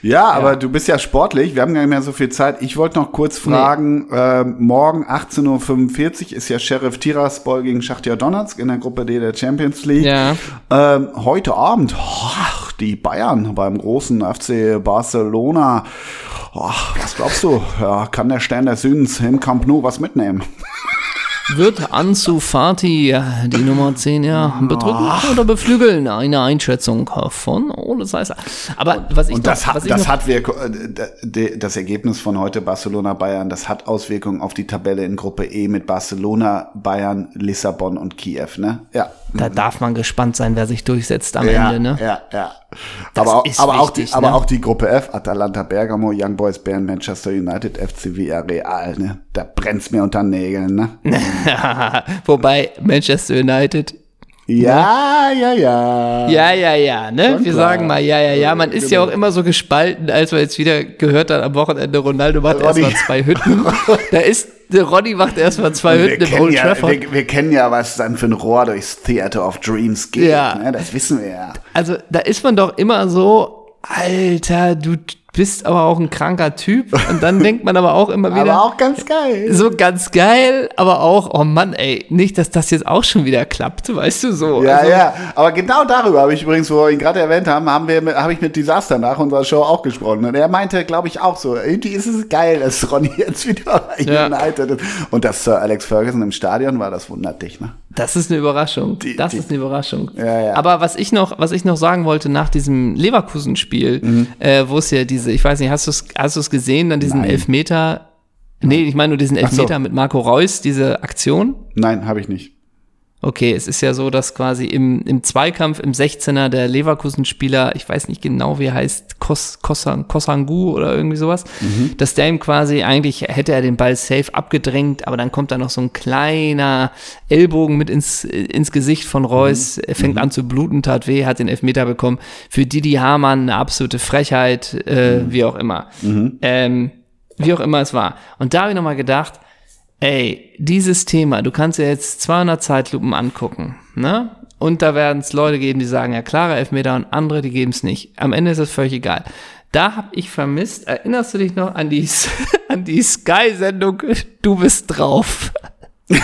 Ja, aber du bist ja sportlich. Wir haben gar nicht mehr so viel Zeit. Ich wollte noch kurz fragen, ähm, morgen 18.45 Uhr ist ja Sheriff Tiraspol gegen Schachtja Donetsk in der Gruppe D der Champions League. Ja. Ähm, heute Abend, ach, die Bayern beim großen FC Barcelona. Ach, was glaubst du? Ja, kann der Stern des Südens im Camp Nou was mitnehmen? Wird Ansu Fati, die Nummer 10, ja, bedrücken oder beflügeln? Eine Einschätzung von Ole Seisser. Aber was ich Und noch, das hat, was ich das noch, hat Wirk äh, das Ergebnis von heute Barcelona Bayern, das hat Auswirkungen auf die Tabelle in Gruppe E mit Barcelona, Bayern, Lissabon und Kiew, ne? Ja. Da darf man gespannt sein, wer sich durchsetzt am ja, Ende, ne? ja, ja. Das aber, aber, auch wichtig, die, aber ne? auch die Gruppe F, Atalanta Bergamo, Young Boys Bern, Manchester United, FC Villarreal, ne? Da brennt's mir unter Nägeln, ne? Wobei Manchester United, Ja, ja, ja. ja, ja, ja, ne? Schon Wir klar. sagen mal, ja, ja, ja. Man ist ja Genau. auch immer so gespalten, als wir jetzt wieder gehört haben am Wochenende, Ronaldo macht erstmal zwei Hütten. da ist, Ronny macht erstmal zwei Wir Hütten im kennen, Old ja, Trafford. wir, wir kennen ja, was dann für ein Rohr durchs Theater of Dreams geht. Ja. Ne? Das wissen wir ja. Also da ist man doch immer so, Alter, du bist aber auch ein kranker Typ. Und dann denkt man aber auch immer wieder, Aber auch ganz geil. so ganz geil, aber auch, oh Mann, ey, nicht, dass das jetzt auch schon wieder klappt, weißt du so. Ja, also, ja, aber genau darüber habe ich übrigens, wo wir ihn gerade erwähnt haben, haben wir, habe ich mit Disaster nach unserer Show auch gesprochen. Und er meinte, glaube ich, auch so, irgendwie ist es geil, dass Ronny jetzt wieder bei Ja. United ist. Und dass Sir Alex Ferguson im Stadion war, das wundert dich, ne? Das ist eine Überraschung. Die- das die- ist eine Überraschung. Ja, ja. Aber was ich noch, was ich noch sagen wollte nach diesem Leverkusen-Spiel, Mhm. äh, wo es ja diese, ich weiß nicht, hast du es hast du's gesehen, dann diesen Nein. Elfmeter, nee, ich meine nur diesen Ach so. Elfmeter mit Marco Reus, diese Aktion? Nein, habe ich nicht. Okay, es ist ja so, dass quasi im, im Zweikampf im 16er der Leverkusen-Spieler, ich weiß nicht genau, wie er heißt, Kos, Kosan, Kosangu oder irgendwie sowas, dass der ihm quasi eigentlich hätte er den Ball safe abgedrängt, aber dann kommt da noch so ein kleiner Ellbogen mit ins, ins Gesicht von Reus, er fängt an zu bluten, tat weh, hat den Elfmeter bekommen. Für Didi Hamann eine absolute Frechheit, äh, wie auch immer. Ähm, wie auch immer es war. Und da habe ich nochmal gedacht, Ey, dieses Thema, du kannst dir jetzt 200 Zeitlupen angucken, ne? Und da werden es Leute geben, die sagen, ja, klare Elfmeter und andere, die geben es nicht. Am Ende ist es völlig egal. Da habe ich vermisst, erinnerst du dich noch an die, an die Sky-Sendung Du bist drauf?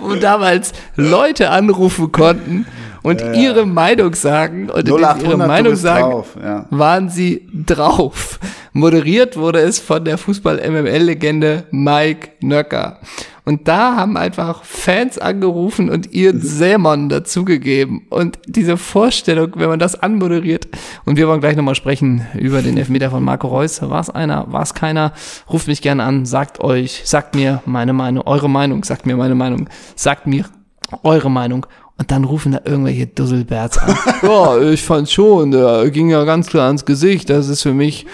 Wo damals Leute anrufen konnten und ihre Meinung sagen und indem sie 0800, ihre Meinung sagen, drauf, ja. waren sie drauf. Moderiert wurde es von der Fußball-MML-Legende Mike Nöcker. Und da haben einfach Fans angerufen und ihren Sämon dazugegeben. Und diese Vorstellung, wenn man das anmoderiert, und wir wollen gleich nochmal sprechen über den Elfmeter von Marco Reus. War es einer, war es keiner? Ruft mich gerne an, sagt euch, sagt mir meine Meinung, eure Meinung, sagt mir meine Meinung, sagt mir eure Meinung. Und dann rufen da irgendwelche Dusselberts an. ja, ich fand schon, der ging ja ganz klar ans Gesicht, das ist für mich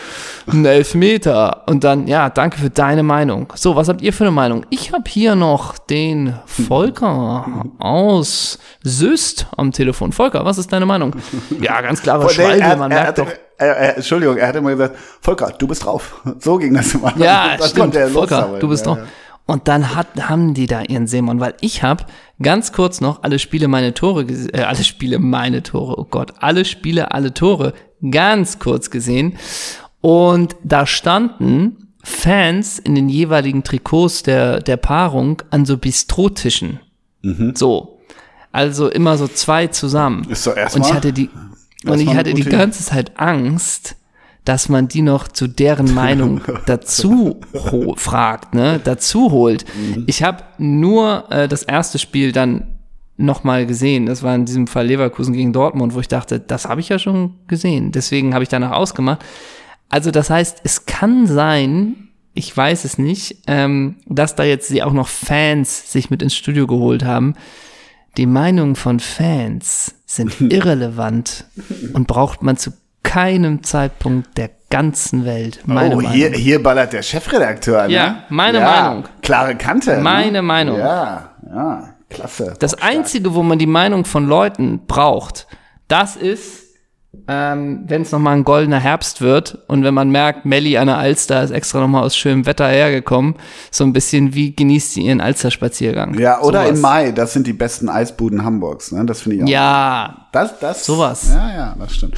ein Elfmeter. Und dann, ja, danke für deine Meinung. So, was habt ihr für eine Meinung? Ich habe hier noch den Volker aus Süst am Telefon. Volker, was ist deine Meinung? Ja, ganz klare Schwalbe, er, man er, merkt doch. er, er, Entschuldigung, er hat immer gesagt, Volker, du bist drauf. So ging das immer. Ja, Dann stimmt, konnte er Volker, du bist ja, drauf. Und dann hat, haben die da ihren Simon, weil ich habe ganz kurz noch alle Spiele meine Tore, äh, alle Spiele meine Tore, oh Gott, alle Spiele, alle Tore ganz kurz gesehen. Und da standen Fans in den jeweiligen Trikots der, der Paarung an so Bistrotischen. So. Also immer so zwei zusammen. Ist doch und erstmal- ich hatte die, und ich hatte die ganze Zeit Angst, dass man die noch zu deren Meinung dazu fragt, ne, dazu holt. Mhm. Ich habe nur äh, das erste Spiel dann nochmal gesehen. Das war in diesem Fall Leverkusen gegen Dortmund, wo ich dachte, das habe ich ja schon gesehen. Deswegen habe ich danach ausgemacht. Also das heißt, es kann sein, ich weiß es nicht, ähm, dass da jetzt sie auch noch Fans sich mit ins Studio geholt haben. Die Meinungen von Fans sind irrelevant und braucht man zu keinem Zeitpunkt der ganzen Welt. Meine oh, Meinung. hier, hier ballert der Chefredakteur, ne? Ja, meine Meinung. Klare Kante. Meine ne? Meinung. Ja, ja, klasse. Das Einzige, wo man die Meinung von Leuten braucht, das ist, ähm, wenn es nochmal ein goldener Herbst wird und wenn man merkt, Melli an der Alster ist extra nochmal aus schönem Wetter hergekommen, so ein bisschen wie genießt sie ihren Alster-Spaziergang. Ja, oder Sowas. im Mai, das sind die besten Eisbuden Hamburgs, ne? Das finde ich auch. Ja, Das, das. Sowas. Ja, ja, das stimmt.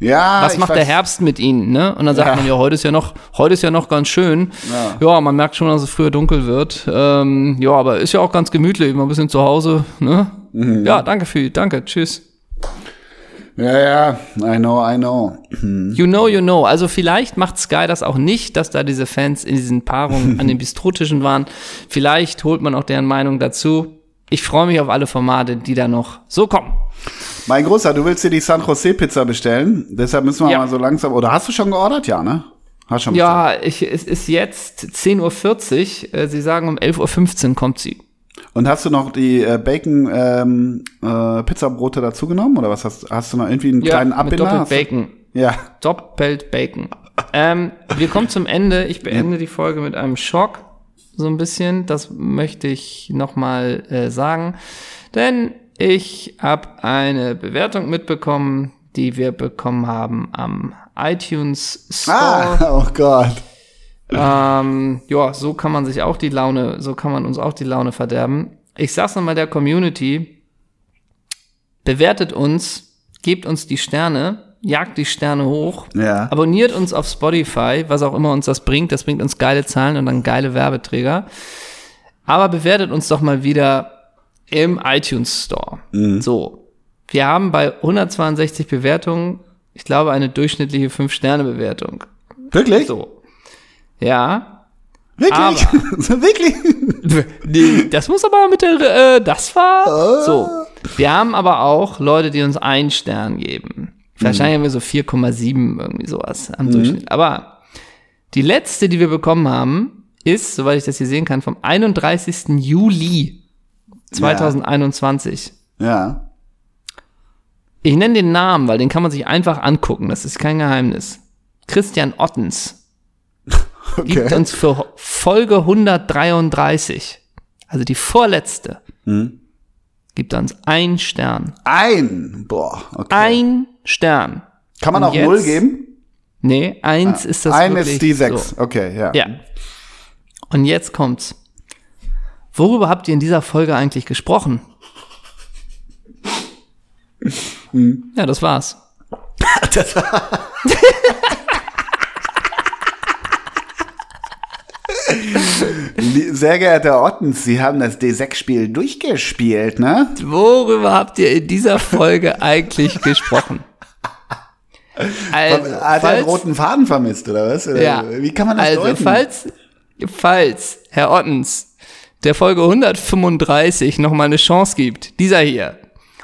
Ja, was macht der Herbst mit ihnen, ne? Und dann sagt Ja. man, ja, heute ist ja noch, heute ist ja noch ganz schön. Ja, man merkt schon, dass es früher dunkel wird. Ähm, ja, aber ist ja auch ganz gemütlich, mal ein bisschen zu Hause, ne? Mhm. Ja, danke viel, danke, tschüss. Ja, ja, I know, I know. You know, you know. Also vielleicht macht Sky das auch nicht, dass da diese Fans in diesen Paarungen an den Bistrotischen waren. Vielleicht holt man auch deren Meinung dazu. Ich freue mich auf alle Formate, die da noch so kommen. Mein Großer, du willst dir die San Jose Pizza bestellen, deshalb müssen wir Ja. mal so langsam, oder hast du schon geordert? Ja, ne? Hast schon bestellt. Ja, ich, es ist jetzt 10.40 Uhr. Äh, Sie sagen, um 11.15 Uhr kommt sie. Und hast du noch die äh, Bacon ähm, äh, Pizzabrote dazu genommen oder was hast hast du noch irgendwie einen kleinen mit Abbinder? doppelt Bacon. Ja. Doppelt Bacon. Ähm, wir kommen zum Ende. Ich beende die Folge mit einem Schock. So ein bisschen. Das möchte ich nochmal äh, sagen. Denn ich habe eine Bewertung mitbekommen, die wir bekommen haben am iTunes Store. Ah, oh Gott. Ähm, ja, so kann man sich auch die Laune, so kann man uns auch die Laune verderben. Ich sag's nochmal der Community, bewertet uns, gebt uns die Sterne, jagt die Sterne hoch, Ja. abonniert uns auf Spotify, was auch immer uns das bringt, das bringt uns geile Zahlen und dann geile Werbeträger. Aber bewertet uns doch mal wieder im iTunes Store. So. Wir haben bei 162 Bewertungen, ich glaube, eine durchschnittliche 5-Sterne-Bewertung. Wirklich? So. Ja. Wirklich? Wirklich? Nee, das muss aber mit der, äh, das war so. Wir haben aber auch Leute, die uns einen Stern geben. Wahrscheinlich haben wir so 4,7 irgendwie sowas am Durchschnitt. Aber die letzte, die wir bekommen haben, ist, soweit ich das hier sehen kann, vom 31. Juli 2021. Ja. Ich nenne den Namen, weil den kann man sich einfach angucken. Das ist kein Geheimnis. Christian Ottens gibt Okay. uns für Folge 133, also die vorletzte, Hm. gibt uns ein Stern. Ein. Boah, okay. Ein Stern. Kann man Und auch null jetzt- geben? Nee, eins ist das Ein wirklich ist die sechs. So. Okay, ja. Ja. Und jetzt kommt's. Worüber habt ihr in dieser Folge eigentlich gesprochen? Hm. Ja, das war's. Lie- Sehr geehrter Ottens, Sie haben das D6-Spiel durchgespielt, ne? Worüber habt ihr in dieser Folge eigentlich gesprochen? Also, Hat er einen roten Faden vermisst, oder was? Oder Ja. Wie kann man das also, deuten? falls, falls Herr Ottens der Folge 135 nochmal eine Chance gibt, dieser hier,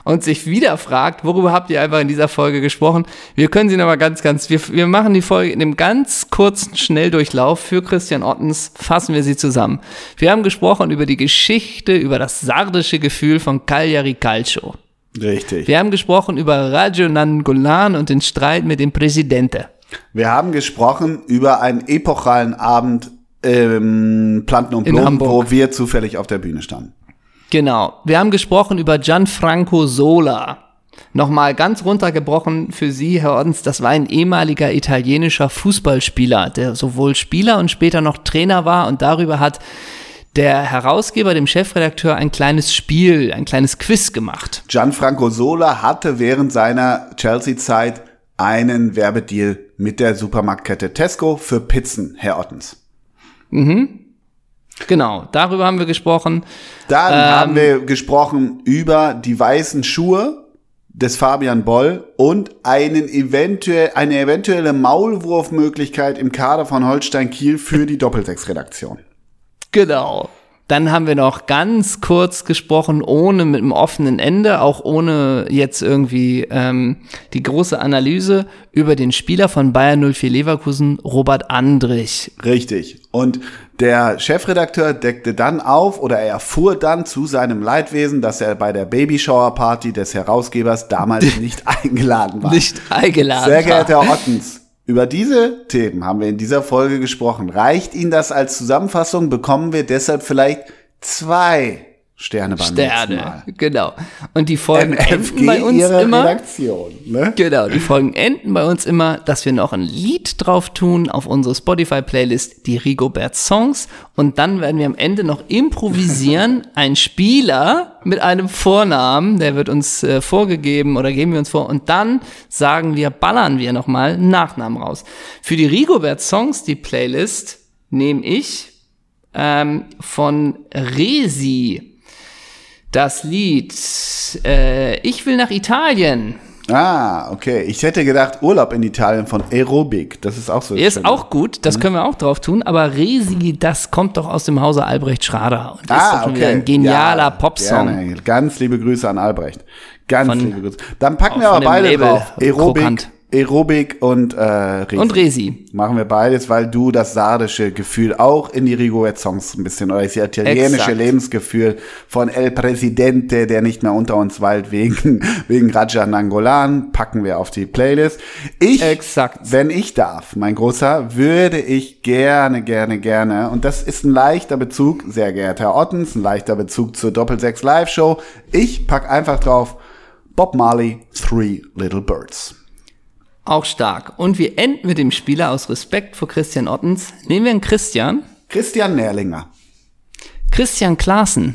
und sich wieder fragt, worüber habt ihr einfach in dieser Folge gesprochen, wir können sie nochmal ganz, ganz, wir, wir machen die Folge in einem ganz kurzen Schnelldurchlauf für Christian Ottens, fassen wir sie zusammen. Wir haben gesprochen über die Geschichte, über das sardische Gefühl von Cagliari Calcio. Richtig. Wir haben gesprochen über Rajo Nangolan und den Streit mit dem Präsidenten. Wir haben gesprochen über einen epochalen Abend im Planten und Blumen, wo wir zufällig auf der Bühne standen. Genau. Wir haben gesprochen über Gianfranco Sola. Nochmal ganz runtergebrochen für Sie, Herr Ordens, das war ein ehemaliger italienischer Fußballspieler, der sowohl Spieler und später noch Trainer war und darüber hat der Herausgeber, dem Chefredakteur, ein kleines Spiel, ein kleines Quiz gemacht. Gianfranco Sola hatte während seiner Chelsea-Zeit einen Werbedeal mit der Supermarktkette Tesco für Pizzen, Herr Ottens. Genau, darüber haben wir gesprochen. Dann Ähm, haben wir gesprochen über die weißen Schuhe des Fabian Boll und einen eventuell, eine eventuelle Maulwurfmöglichkeit im Kader von Holstein Kiel für die Doppelsechs-Redaktion. Genau. Dann haben wir noch ganz kurz gesprochen, ohne mit einem offenen Ende, auch ohne jetzt irgendwie ähm, die große Analyse über den Spieler von Bayern 04 Leverkusen, Robert Andrich. Richtig. Und der Chefredakteur deckte dann auf oder er erfuhr dann zu seinem Leidwesen, dass er bei der Babyshower-Party des Herausgebers damals nicht eingeladen war. Nicht eingeladen. Sehr geehrter Herr Ottens, über diese Themen haben wir in dieser Folge gesprochen. Reicht Ihnen das als Zusammenfassung? Bekommen wir deshalb vielleicht zwei Sterne beim Sterne. Mal. Genau. Und die Folgen enden MFG bei uns immer. Redaktion. Ne? Genau, die Folgen enden bei uns immer, dass wir noch ein Lied drauf tun auf unsere Spotify-Playlist, die Rigobert Songs. Und dann werden wir am Ende noch improvisieren. Ein Spieler mit einem Vornamen, der wird uns äh, vorgegeben oder geben wir uns vor. Und dann sagen wir, ballern wir nochmal einen Nachnamen raus. Für die Rigobert Songs, die Playlist, nehme ich ähm, von Resi das Lied äh, Ich will nach Italien. Ah, okay. Ich hätte gedacht, Urlaub in Italien von Aerobic. Das ist auch so. Ist auch gut, Mhm. das können wir auch drauf tun, aber Resi, das kommt doch aus dem Hause Albrecht Schrader und ist Ah, schon okay. ein genialer Ja, Popsong. gerne. Ganz liebe Grüße an Albrecht. Ganz Von- liebe Grüße. Dann packen wir aber beide Label drauf. Aerobic, Krokant. Aerobic und äh, Resi. Und Resi. Machen wir beides, weil du das sardische Gefühl auch in die Rigolet-Songs ein bisschen, oder das italienische Exakt. Lebensgefühl von El Presidente, der nicht mehr unter uns weilt wegen, wegen Raja Nangolan, packen wir auf die Playlist. Ich, Exakt. wenn ich darf, mein Großer, würde ich gerne, gerne, gerne, und das ist ein leichter Bezug, sehr geehrter Herr Ottens, ein leichter Bezug zur Doppelsechs Live-Show. Ich pack einfach drauf Bob Marley, Three Little Birds. Auch stark. Und wir enden mit dem Spieler aus Respekt vor Christian Ottens. Nehmen wir einen Christian. Christian Nährlinger. Christian Klaassen.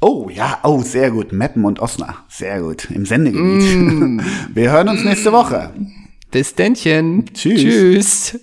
Oh ja, oh, sehr gut. Meppen und Osnabrück. Sehr gut. Im Sendegebiet. Wir hören uns nächste Woche. Bis dennchen. Tschüss. Tschüss.